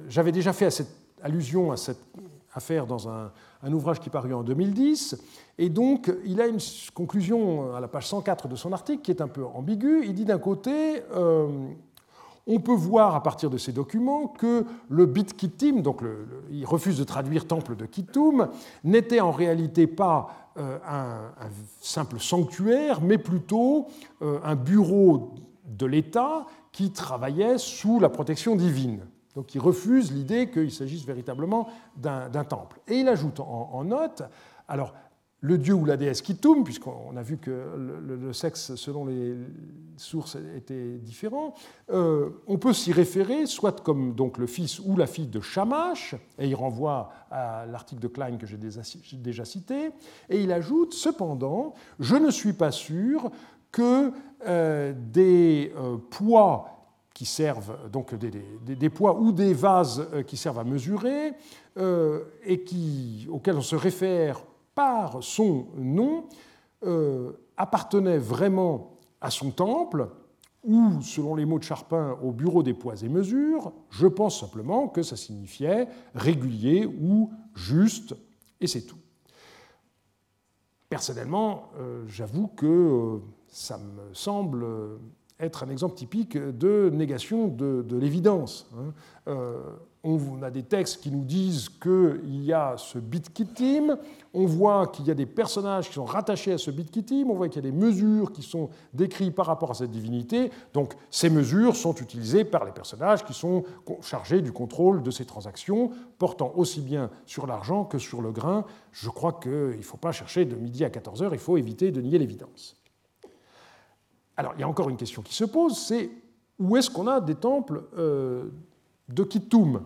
j'avais déjà fait cette allusion à cette affaire dans un, un, ouvrage qui parut en 2010. Et donc, il a une conclusion à la page 104 de son article qui est un peu ambiguë. Il dit d'un côté, on peut voir à partir de ces documents que le Bit Kittim, donc il refuse de traduire temple de Kittum, n'était en réalité pas euh, un, simple sanctuaire, mais plutôt euh, un bureau de l'État qui travaillait sous la protection divine. Donc il refuse l'idée qu'il s'agisse véritablement d'un temple. Et il ajoute en, note, le dieu ou la déesse Kitum, puisqu'on a vu que le, sexe, selon les sources, était différent, euh, on peut s'y référer, soit comme donc le fils ou la fille de Shamash, et il renvoie à l'article de Klein que j'ai déjà cité, et il ajoute, cependant, je ne suis pas sûr que euh, des euh, poids qui servent, donc des, poids ou des vases qui servent à mesurer, et qui, auxquels on se réfère par son nom, euh, appartenait vraiment à son temple, ou, selon les mots de Charpin, au bureau des poids et mesures, je pense simplement que ça signifiait régulier ou juste, et c'est tout. Personnellement, euh, j'avoue que euh, ça me semble être un exemple typique de négation de, l'évidence. Hein on a des textes qui nous disent qu'il y a ce bit kittim, on voit qu'il y a des personnages qui sont rattachés à ce bit kittim, on voit qu'il y a des mesures qui sont décrites par rapport à cette divinité. Donc ces mesures sont utilisées par les personnages qui sont chargés du contrôle de ces transactions, portant aussi bien sur l'argent que sur le grain. Je crois qu'il ne faut pas chercher de midi à 14 heures, il faut éviter de nier l'évidence. Alors il y a encore une question qui se pose, c'est où est-ce qu'on a des temples euh, de Kittum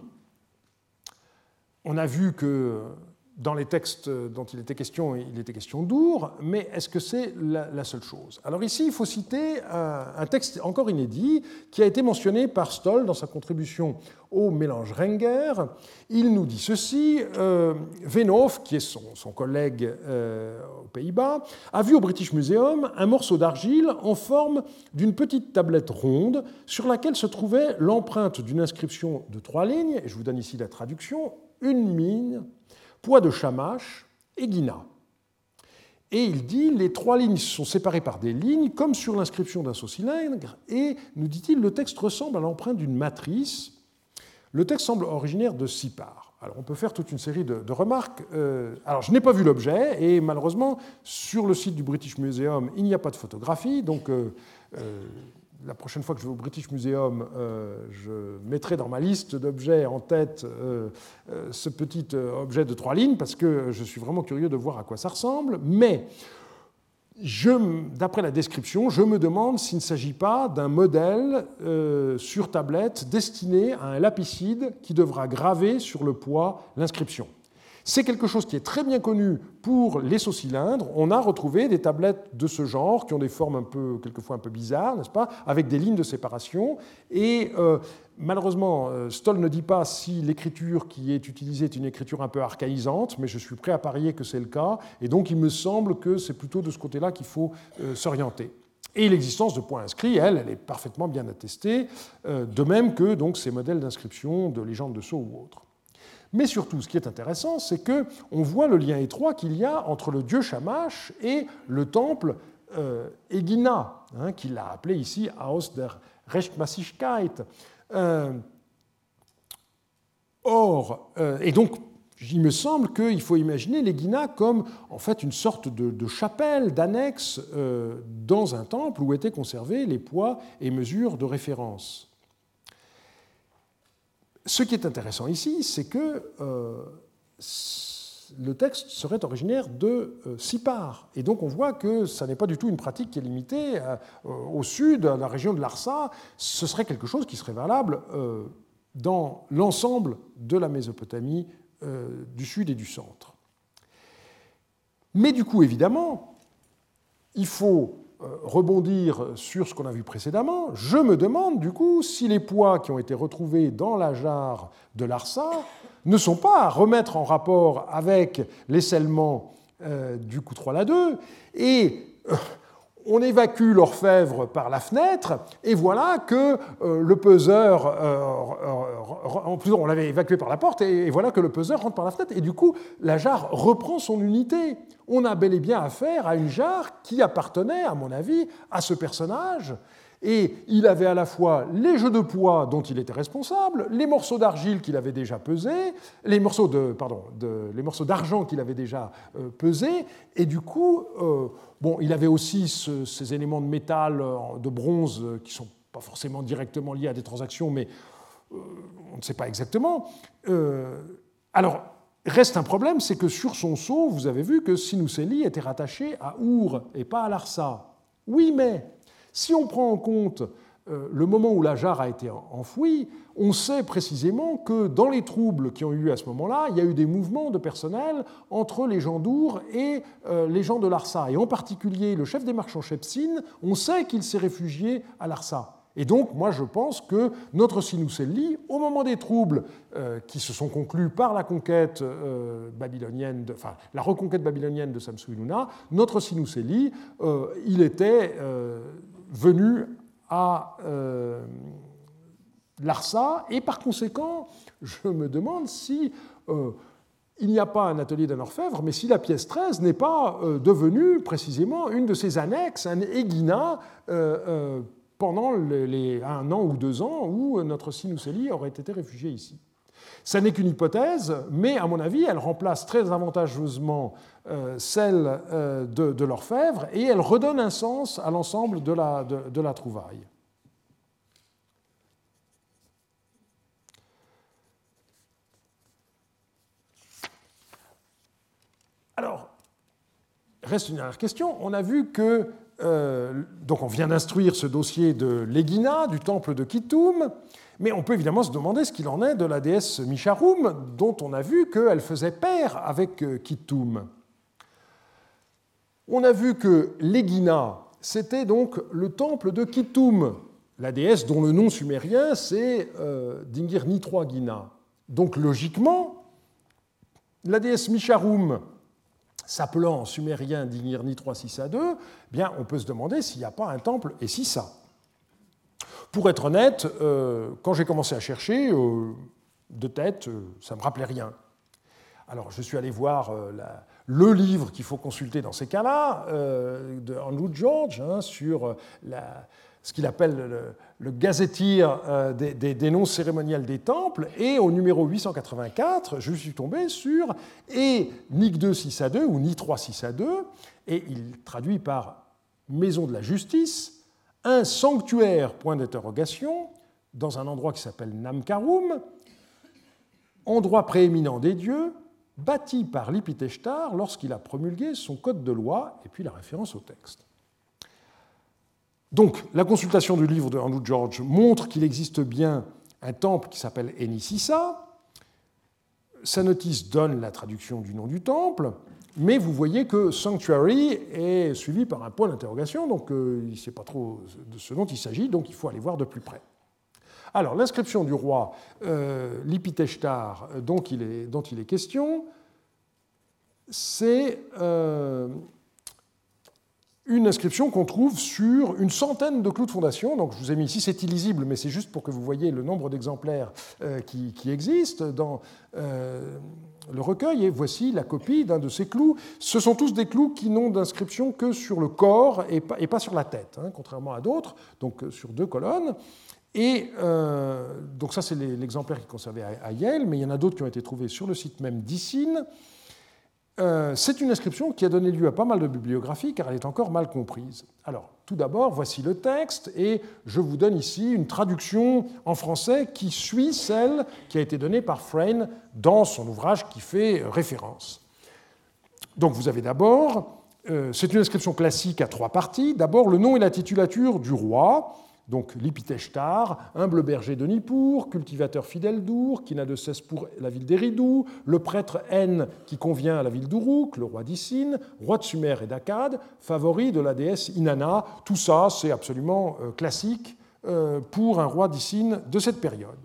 on a vu que dans les textes dont il était question, il était question d'Our, mais est-ce que c'est la, seule chose? Alors ici, il faut citer un, texte encore inédit qui a été mentionné par Stoll dans sa contribution au mélange Renger. Il nous dit ceci, euh, qui est son, collègue euh, aux Pays-Bas, a vu au British Museum un morceau d'argile en forme d'une petite tablette ronde sur laquelle se trouvait l'empreinte d'une inscription de trois lignes, et je vous donne ici la traduction, une mine, poids de chamache et guina. Et il dit les trois lignes sont séparées par des lignes, comme sur l'inscription d'un saut-cylindre, et, nous dit-il, le texte ressemble à l'empreinte d'une matrice. Le texte semble originaire de Sipar. Alors on peut faire toute une série de, remarques. Euh, alors je n'ai pas vu l'objet, et malheureusement, sur le site du British Museum, il n'y a pas de photographie, donc euh, euh, la prochaine fois que je vais au British Museum, euh, je mettrai dans ma liste d'objets en tête euh, euh, ce petit objet de trois lignes, parce que je suis vraiment curieux de voir à quoi ça ressemble. Mais, d'après la description, je me demande s'il ne s'agit pas d'un modèle sur tablette destiné à un lapicide qui devra graver sur le poids l'inscription. C'est quelque chose qui est très bien connu pour les sauts-cylindres. On a retrouvé des tablettes de ce genre qui ont des formes peu, quelquefois un peu bizarres, n'est-ce pas, avec des lignes de séparation. Et euh, malheureusement, euh, Stoll ne dit pas si l'écriture qui est utilisée est une écriture un peu archaïsante, mais je suis prêt à parier que c'est le cas. Et donc, il me semble que c'est plutôt de ce côté-là qu'il faut euh, s'orienter. Et l'existence de points inscrits, elle, elle est parfaitement bien attestée, de même que donc, ces modèles d'inscription de légendes de saut ou autres. Mais surtout, ce qui est intéressant, c'est qu'on voit le lien étroit qu'il y a entre le dieu Shamash et le temple euh, Egina, hein, qu'il a appelé ici Haus der Rechtmäßigkeit. Euh, or, euh, et donc, il me semble qu'il faut imaginer l'Egina comme en fait une sorte de, chapelle, d'annexe dans un temple où étaient conservés les poids et mesures de référence. Ce qui est intéressant ici, c'est que le texte serait originaire de euh, Sipar. Et donc on voit que ça n'est pas du tout une pratique qui est limitée euh, au sud, à la région de Larsa. Ce serait quelque chose qui serait valable euh, dans l'ensemble de la Mésopotamie du sud et du centre. Mais du coup, évidemment, il faut rebondir sur ce qu'on a vu précédemment. Je me demande du coup si les poids qui ont été retrouvés dans la jarre de Larsa ne sont pas à remettre en rapport avec l'essellement euh, du coup 3 la 2 et euh, on évacue l'orfèvre par la fenêtre, et voilà que euh, le peseur, en plus on l'avait évacué par la porte, et, voilà que le peseur rentre par la fenêtre, et du coup la jarre reprend son unité. On a bel et bien affaire à une jarre qui appartenait, à mon avis, à ce personnage, et il avait à la fois les jeux de poids dont il était responsable, les morceaux d'argile qu'il avait déjà pesés, les morceaux de, pardon, les morceaux d'argent qu'il avait déjà euh, pesés, et du coup, euh, bon, il avait aussi ces éléments de métal, euh, de bronze, qui sont pas forcément directement liés à des transactions, mais on ne sait pas exactement. alors, reste un problème, c'est que sur son sceau, vous avez vu que Sinuseli était rattaché à Our et pas à Larsa. Oui, mais si on prend en compte euh, le moment où la jarre a été enfouie, on sait précisément que dans les troubles qui ont eu à ce moment-là, il y a eu des mouvements de personnel entre les gens d'Our et euh, les gens de Larsa. Et en particulier, le chef des marchands Shepsin, on sait qu'il s'est réfugié à Larsa. Et donc, moi, je pense que notre Sinuselli, au moment des troubles euh, qui se sont conclus par la conquête babylonienne, enfin, la reconquête babylonienne de Samsuiluna, notre Sinuselli, il était venu à euh, Larsa, et par conséquent, je me demande si euh, il n'y a pas un atelier d'un orfèvre, mais si la pièce 13 n'est pas euh, devenue précisément une de ces annexes, un Egina, pendant les, un an ou deux ans où notre Sinuseli aurait été réfugié ici. Ça n'est qu'une hypothèse, mais à mon avis, elle remplace très avantageusement euh, celle euh, de, l'orfèvre et elle redonne un sens à l'ensemble de la, de, la trouvaille. Alors, reste une dernière question. On a vu que, euh, donc on vient d'instruire ce dossier de l'Egina, du temple de Kitoum, mais on peut évidemment se demander ce qu'il en est de la déesse Misharum, dont on a vu qu'elle faisait pair avec euh, Kittum. On a vu que l'Egina, c'était donc le temple de Kittum, la déesse dont le nom sumérien c'est euh, Dingir Nitroa Gina. Donc logiquement, la déesse Misharum, s'appelant en sumérien Dingir Nitroa Sissa 2, bien on peut se demander s'il n'y a pas un temple et si ça. Pour être honnête, euh, quand j'ai commencé à chercher, euh, de tête, euh, ça ne me rappelait rien. Alors je suis allé voir le livre qu'il faut consulter dans ces cas-là, de Andrew George, hein, sur ce qu'il appelle le, le des, des, noms cérémoniels des temples, et au numéro 884, je suis tombé sur et NIC 2 6 à 2 ou NIC 3 6 à 2, et il traduit par Maison de la Justice, un sanctuaire, point d'interrogation, dans un endroit qui s'appelle Namkarum, endroit prééminent des dieux, bâti par Lipiteshtar lorsqu'il a promulgué son code de loi, et puis la référence au texte. Donc, la consultation du livre de Andrew George montre qu'il existe bien un temple qui s'appelle Enisissa. Sa notice donne la traduction du nom du temple. Mais vous voyez que sanctuary est suivi par un point d'interrogation, donc euh, il ne sait pas trop de ce dont il s'agit, donc il faut aller voir de plus près. Alors, l'inscription du roi euh, Lipiteshtar, euh, dont il, est, dont il est question, c'est une inscription qu'on trouve sur une centaine de clous de fondation. Donc je vous ai mis ici, c'est illisible, mais c'est juste pour que vous voyez le nombre d'exemplaires euh, qui, existent dans euh, le recueil. Et voici la copie d'un de ces clous. Ce sont tous des clous qui n'ont d'inscription que sur le corps et pas, sur la tête, hein, contrairement à d'autres, donc euh, sur deux colonnes. Et donc ça, c'est l'exemplaire qui est conservé à, Yale, mais il y en a d'autres qui ont été trouvés sur le site même d'Issine. Euh, c'est une inscription qui a donné lieu à pas mal de bibliographies car elle est encore mal comprise. Alors, tout d'abord, voici le texte et je vous donne ici une traduction en français qui suit celle qui a été donnée par Frayne dans son ouvrage qui fait référence. Donc, vous avez d'abord, euh, c'est une inscription classique à trois parties. D'abord, le nom et la titulature du roi donc Lipiteshtar, humble berger de Nippur, cultivateur fidèle d'Our, qui n'a de cesse pour la ville d'Eridou, le prêtre N qui convient à la ville d'Uruk, le roi d'Issine, roi de Sumer et d'Akkad, favori de la déesse Inanna. Tout ça, c'est absolument euh, classique euh, pour un roi d'Issine de cette période.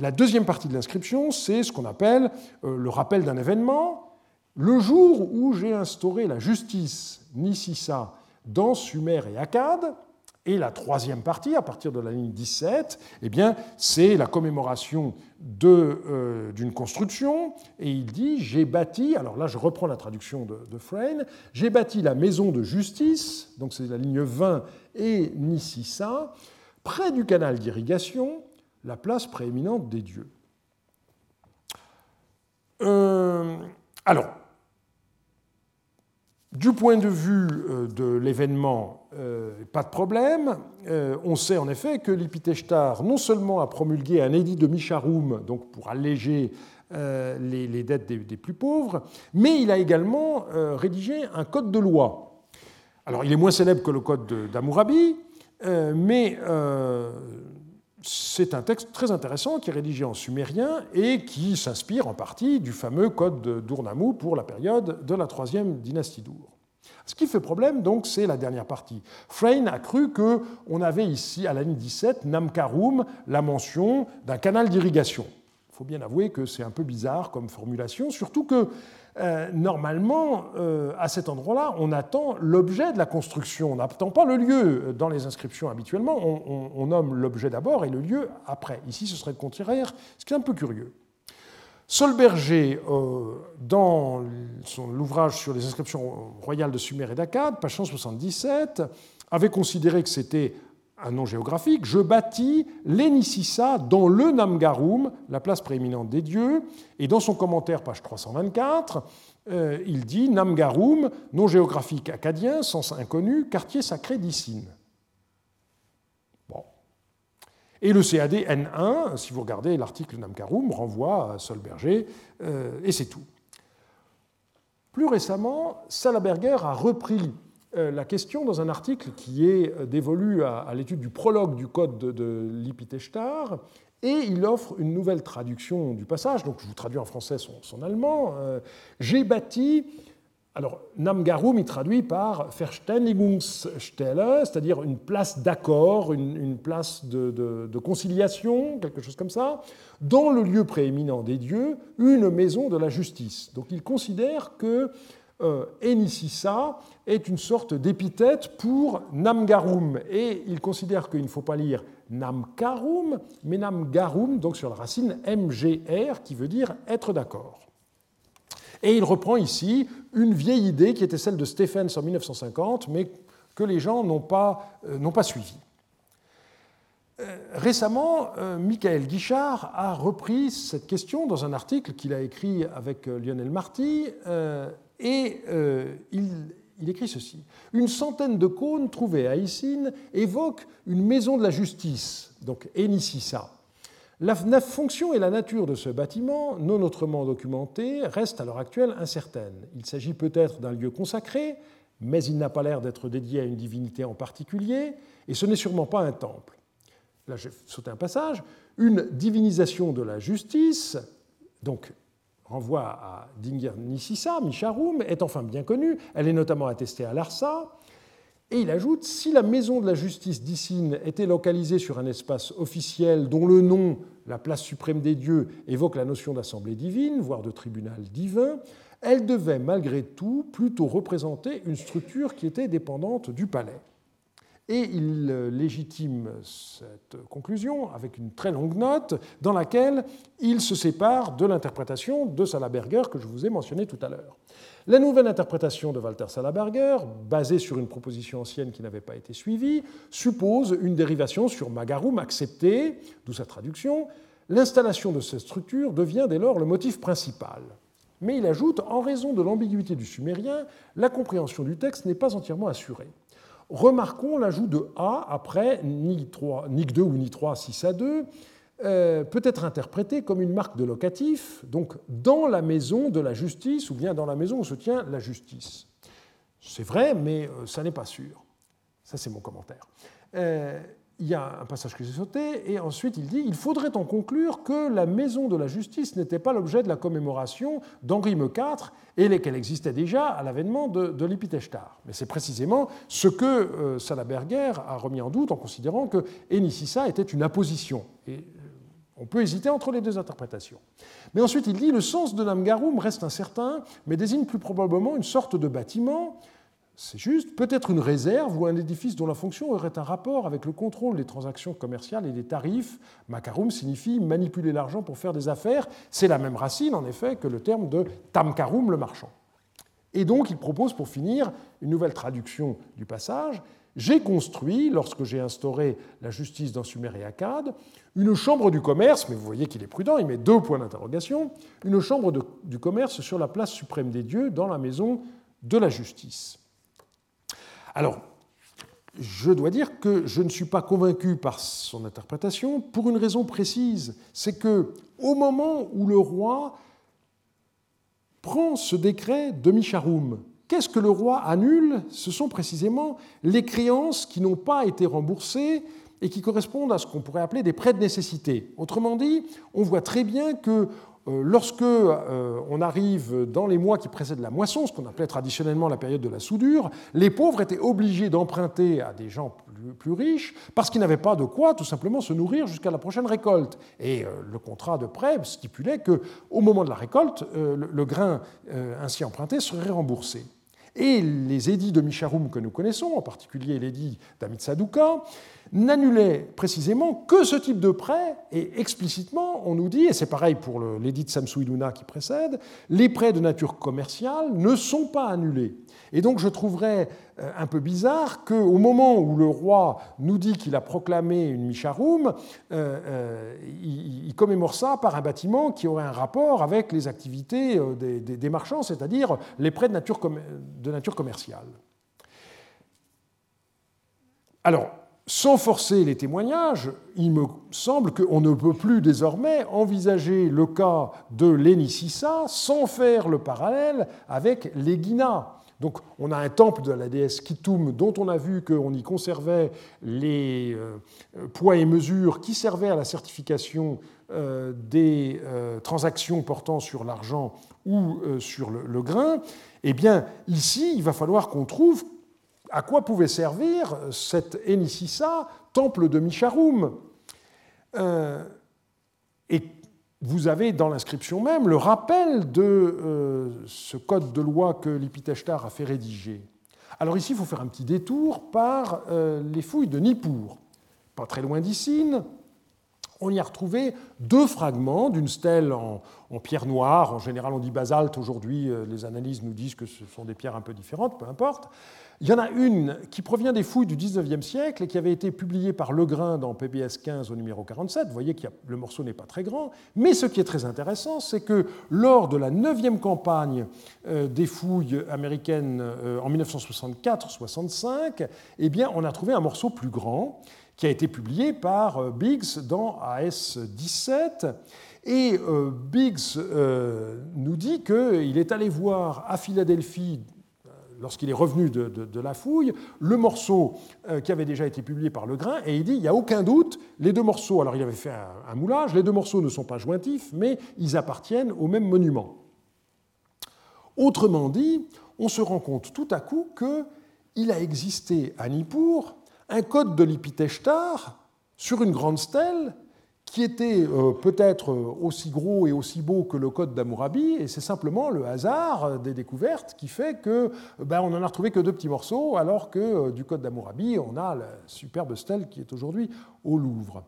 La deuxième partie de l'inscription, c'est ce qu'on appelle euh, le rappel d'un événement. Le jour où j'ai instauré la justice Nisissa dans Sumer et Akkad, et la troisième partie, à partir de la ligne 17, eh bien, c'est la commémoration euh, d'une construction. Et il dit J'ai bâti, alors là je reprends la traduction de, de Frayne, j'ai bâti la maison de justice, donc c'est la ligne 20 et Nississa, près du canal d'irrigation, la place prééminente des dieux. Euh, alors, du point de vue euh, de l'événement, euh, pas de problème. Euh, on sait en effet que l'Ipiteshtar non seulement a promulgué un édit de Misharum, donc pour alléger les, dettes des, plus pauvres, mais il a également rédigé un code de loi. Alors il est moins célèbre que le code d'Amourabi, mais c'est un texte très intéressant qui est rédigé en sumérien et qui s'inspire en partie du fameux code d'Urnamou pour la période de la troisième dynastie d'Ur. Ce qui fait problème, donc, c'est la dernière partie. Frayne a cru qu'on avait ici, à la ligne 17, Namkarum, la mention d'un canal d'irrigation. Il faut bien avouer que c'est un peu bizarre comme formulation, surtout que euh, normalement, euh, à cet endroit-là, on attend l'objet de la construction, on n'attend pas le lieu. Dans les inscriptions, habituellement, on, nomme l'objet d'abord et le lieu après. Ici, ce serait le contraire, ce qui est un peu curieux. Solberger, euh, dans son ouvrage sur les inscriptions royales de Sumer et d'Akkad, page 177, avait considéré que c'était un nom géographique, je bâtis l'Enisissa dans le Namgarum, la place prééminente des dieux, et dans son commentaire, page 324, euh, il dit Namgarum, nom géographique acadien, sens inconnu, quartier sacré d'Issine. Bon. Et le CAD N1, si vous regardez l'article Namgarum, renvoie à Solberger, euh, et c'est tout. Plus récemment, Salaberger a repris la question dans un article qui est euh, dévolu à, l'étude du prologue du code de, de Lipiteshtar, et il offre une nouvelle traduction du passage, donc je vous traduis en français son, allemand. Euh, j'ai bâti, alors Namgarum il traduit par Verständigungsstelle, c'est-à-dire une place d'accord, une, place de, de, conciliation, quelque chose comme ça, dans le lieu prééminent des dieux, une maison de la justice. Donc il considère que euh, Enisissa est une sorte d'épithète pour Namgarum. Et il considère qu'il ne faut pas lire Namkarum, mais Namgarum, donc sur la racine MGR, qui veut dire être d'accord. Et il reprend ici une vieille idée qui était celle de Stephens en 1950, mais que les gens n'ont pas, euh, pas suivie. Euh, récemment, Michael Guichard a repris cette question dans un article qu'il a écrit avec Lionel Marty et euh, il, écrit ceci. Une centaine de cônes trouvés à Issine évoquent une maison de la justice, donc Enississa. La fonction et la nature de ce bâtiment, non autrement documentée, restent à l'heure actuelle incertaines. Il s'agit peut-être d'un lieu consacré, mais il n'a pas l'air d'être dédié à une divinité en particulier, et ce n'est sûrement pas un temple. Là, j'ai sauté un passage. Une divinisation de la justice, donc renvoie à Dingir Nisissa, Misharum, est enfin bien connue. Elle est notamment attestée à Larsa. Et il ajoute si la maison de la justice d'Issine était localisée sur un espace officiel dont le nom, la place suprême des dieux, évoque la notion d'assemblée divine, voire de tribunal divin, elle devait malgré tout plutôt représenter une structure qui était dépendante du palais. Et il légitime cette conclusion avec une très longue note dans laquelle il se sépare de l'interprétation de Salaberger que je vous ai mentionnée tout à l'heure. La nouvelle interprétation de Walter Salaberger, basée sur une proposition ancienne qui n'avait pas été suivie, suppose une dérivation sur Magarum acceptée, d'où sa traduction. L'installation de cette structure devient dès lors le motif principal. Mais il ajoute, en raison de l'ambiguïté du sumérien, la compréhension du texte n'est pas entièrement assurée. Remarquons l'ajout de A après ni 3, 2 ou ni 3, 6 à 2, euh, peut être interprété comme une marque de locatif, donc dans la maison de la justice ou bien dans la maison où se tient la justice. C'est vrai, mais euh, ça n'est pas sûr. Ça, c'est mon commentaire. Euh, il y a un passage que j'ai sauté, et ensuite il dit il faudrait en conclure que la maison de la justice n'était pas l'objet de la commémoration d'Henri IV et qu'elle existait déjà à l'avènement de, de Mais c'est précisément ce que euh, Salaberger a remis en doute en considérant que Enississa était une apposition. Et euh, on peut hésiter entre les deux interprétations. Mais ensuite il dit le sens de Namgarum reste incertain, mais désigne plus probablement une sorte de bâtiment c'est juste, peut-être une réserve ou un édifice dont la fonction aurait un rapport avec le contrôle des transactions commerciales et des tarifs. Makarum signifie manipuler l'argent pour faire des affaires. C'est la même racine, en effet, que le terme de tamkarum, le marchand. Et donc, il propose, pour finir, une nouvelle traduction du passage. J'ai construit, lorsque j'ai instauré la justice dans Sumer et Akkad, une chambre du commerce, mais vous voyez qu'il est prudent, il met deux points d'interrogation, une chambre du commerce sur la place suprême des dieux dans la maison de la justice. Alors, je dois dire que je ne suis pas convaincu par son interprétation pour une raison précise, c'est que au moment où le roi prend ce décret de Micharoum, qu'est-ce que le roi annule? Ce sont précisément les créances qui n'ont pas été remboursées et qui correspondent à ce qu'on pourrait appeler des prêts de nécessité. Autrement dit, on voit très bien que lorsque euh, on arrive dans les mois qui précèdent la moisson, ce qu'on appelait traditionnellement la période de la soudure, les pauvres étaient obligés d'emprunter à des gens plus, riches parce qu'ils n'avaient pas de quoi tout simplement se nourrir jusqu'à la prochaine récolte. Et euh, le contrat de prêt stipulait qu'au moment de la récolte, le, grain ainsi emprunté serait remboursé. Et les édits de Micharoum que nous connaissons, en particulier l'édit d'Amitsadouka, n'annulait précisément que ce type de prêt, et explicitement, on nous dit, et c'est pareil pour l'édit de Samsuiluna qui précède, les prêts de nature commerciale ne sont pas annulés. Et donc je trouverais euh, un peu bizarre qu'au moment où le roi nous dit qu'il a proclamé une Micharoum, euh, euh, il, commémore ça par un bâtiment qui aurait un rapport avec les activités des, marchands, c'est-à-dire les prêts de nature, commerciale. Alors, sans forcer les témoignages, il me semble qu'on ne peut plus désormais envisager le cas de Lénicissa sans faire le parallèle avec l'Egina. Donc on a un temple de la déesse Kitum dont on a vu qu'on y conservait les euh, poids et mesures qui servaient à la certification euh, des euh, transactions portant sur l'argent ou sur le, grain. Eh bien ici, il va falloir qu'on trouve à quoi pouvait servir cet Enississa, temple de Micharoum euh, vous avez dans l'inscription même le rappel de euh, ce code de loi que l'Ipiteshtar a fait rédiger. Alors ici, il faut faire un petit détour par euh, les fouilles de Nippur. Pas très loin d'ici, on y a retrouvé deux fragments d'une stèle en, pierre noire. En général, on dit basalte. Aujourd'hui, les analyses nous disent que ce sont des pierres un peu différentes, peu importe. Il y en a une qui provient des fouilles du 19e siècle et qui avait été publiée par Legrain dans PBS 15 au numéro 47. Vous voyez que le morceau n'est pas très grand. Mais ce qui est très intéressant, c'est que lors de la 9e campagne euh, des fouilles américaines euh, en 1964-65, eh on a trouvé un morceau plus grand qui a été publié par euh, Biggs dans AS 17. Et Biggs nous dit qu'il est allé voir à Philadelphie lorsqu'il est revenu de, la fouille, le morceau euh, qui avait déjà été publié par Le Grain, et il dit, il n'y a aucun doute, les deux morceaux, alors il avait fait un, moulage, les deux morceaux ne sont pas jointifs, mais ils appartiennent au même monument. Autrement dit, on se rend compte tout à coup qu'il a existé à Nippur un code de l'Ipiteshtar sur une grande stèle qui était euh, peut-être aussi gros et aussi beau que le code d'Amourabi, et c'est simplement le hasard des découvertes qui fait que ben, on n'en a retrouvé que deux petits morceaux, alors que euh, du code d'Amourabi, on a la superbe stèle qui est aujourd'hui au Louvre.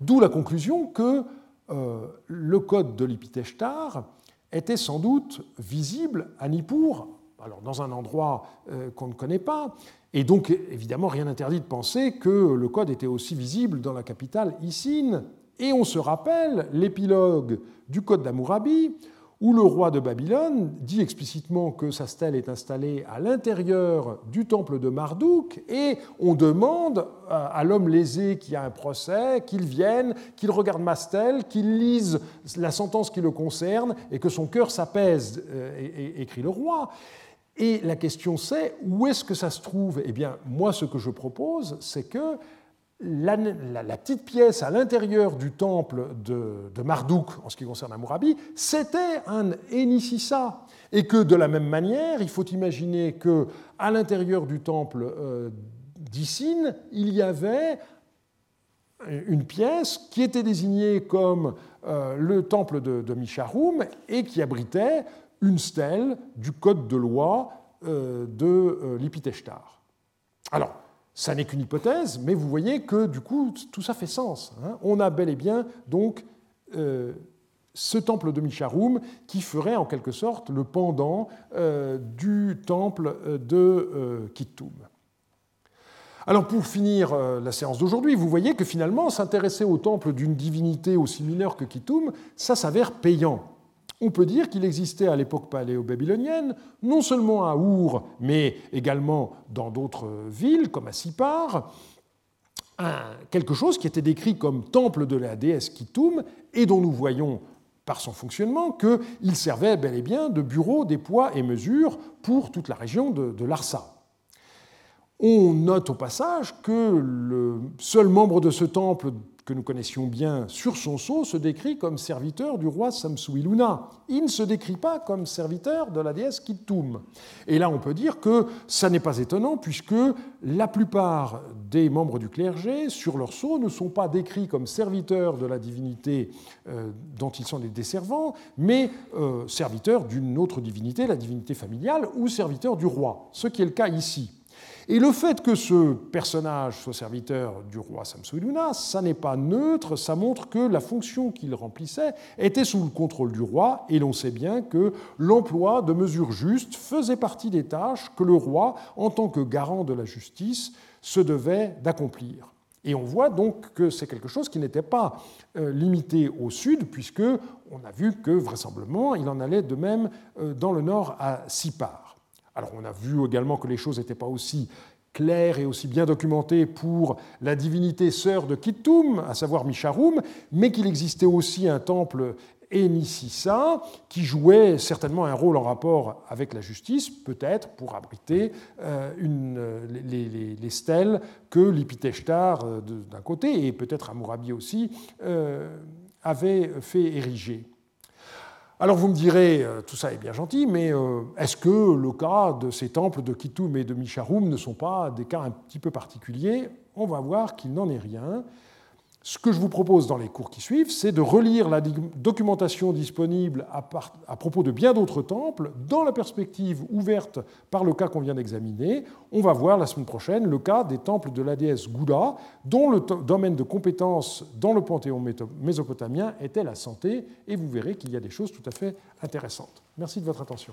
D'où la conclusion que euh, le code de l'Ipiteshtar était sans doute visible à Nippur, alors dans un endroit qu'on ne connaît pas, et donc, évidemment, rien n'interdit de penser que le code était aussi visible dans la capitale Issine. Et on se rappelle l'épilogue du code d'Amourabi, où le roi de Babylone dit explicitement que sa stèle est installée à l'intérieur du temple de Marduk, et on demande à l'homme lésé qui a un procès qu'il vienne, qu'il regarde ma stèle, qu'il lise la sentence qui le concerne, et que son cœur s'apaise, euh, écrit le roi. Et la question c'est, où est-ce que ça se trouve? Eh bien, moi, ce que je propose, c'est que la, petite pièce à l'intérieur du temple de, Marduk, en ce qui concerne Amourabi, c'était un Enississa. Et que de la même manière, il faut imaginer que à l'intérieur du temple euh, d'Issine, il y avait une pièce qui était désignée comme euh, le temple de, de Misharum et qui abritait une stèle du code de loi euh, de euh, l'Ipiteshtar. Alors, ça n'est qu'une hypothèse, mais vous voyez que du coup, tout ça fait sens. Hein. On a bel et bien donc euh, ce temple de Misharum qui ferait en quelque sorte le pendant du temple de Kittum. Alors pour finir la séance d'aujourd'hui, vous voyez que finalement s'intéresser au temple d'une divinité aussi mineure que Kittum, ça s'avère payant on peut dire qu'il existait à l'époque paléo-babylonienne, non seulement à Our, mais également dans d'autres villes, comme à Sipar, quelque chose qui était décrit comme temple de la déesse Kitum, et dont nous voyons par son fonctionnement qu'il servait bel et bien de bureau des poids et mesures pour toute la région de, de Larsa. On note au passage que le seul membre de ce temple que nous connaissions bien sur son sceau se décrit comme serviteur du roi Samsuiluna. Il ne se décrit pas comme serviteur de la déesse Kittum. Et là, on peut dire que ça n'est pas étonnant puisque la plupart des membres du clergé sur leur sceau ne sont pas décrits comme serviteurs de la divinité euh, dont ils sont des desservants, mais euh, serviteurs d'une autre divinité, la divinité familiale, ou serviteurs du roi, ce qui est le cas ici. Et le fait que ce personnage soit serviteur du roi Samsuiluna, ça n'est pas neutre, ça montre que la fonction qu'il remplissait était sous le contrôle du roi, et l'on sait bien que l'emploi de mesures justes faisait partie des tâches que le roi, en tant que garant de la justice, se devait d'accomplir. Et on voit donc que c'est quelque chose qui n'était pas euh, limité au sud, puisque on a vu que vraisemblablement il en allait de même euh, dans le nord à Sipar. Alors on a vu également que les choses n'étaient pas aussi claires et aussi bien documentées pour la divinité sœur de Kittum, à savoir Misharum, mais qu'il existait aussi un temple Enississa qui jouait certainement un rôle en rapport avec la justice, peut-être pour abriter euh, une, les, stèles que l'Ipiteshtar euh, d'un côté et peut-être Amurabi aussi euh, avait fait ériger. Alors vous me direz, euh, tout ça est bien gentil, mais euh, est-ce que le cas de ces temples de Kitoum et de Misharum ne sont pas des cas un petit peu particuliers? On va voir qu'il n'en est rien. Ce que je vous propose dans les cours qui suivent, c'est de relire la documentation disponible à, propos de bien d'autres temples dans la perspective ouverte par le cas qu'on vient d'examiner. On va voir la semaine prochaine le cas des temples de la déesse Gouda, dont le domaine de compétence dans le panthéon mésopotamien était la santé, et vous verrez qu'il y a des choses tout à fait intéressantes. Merci de votre attention.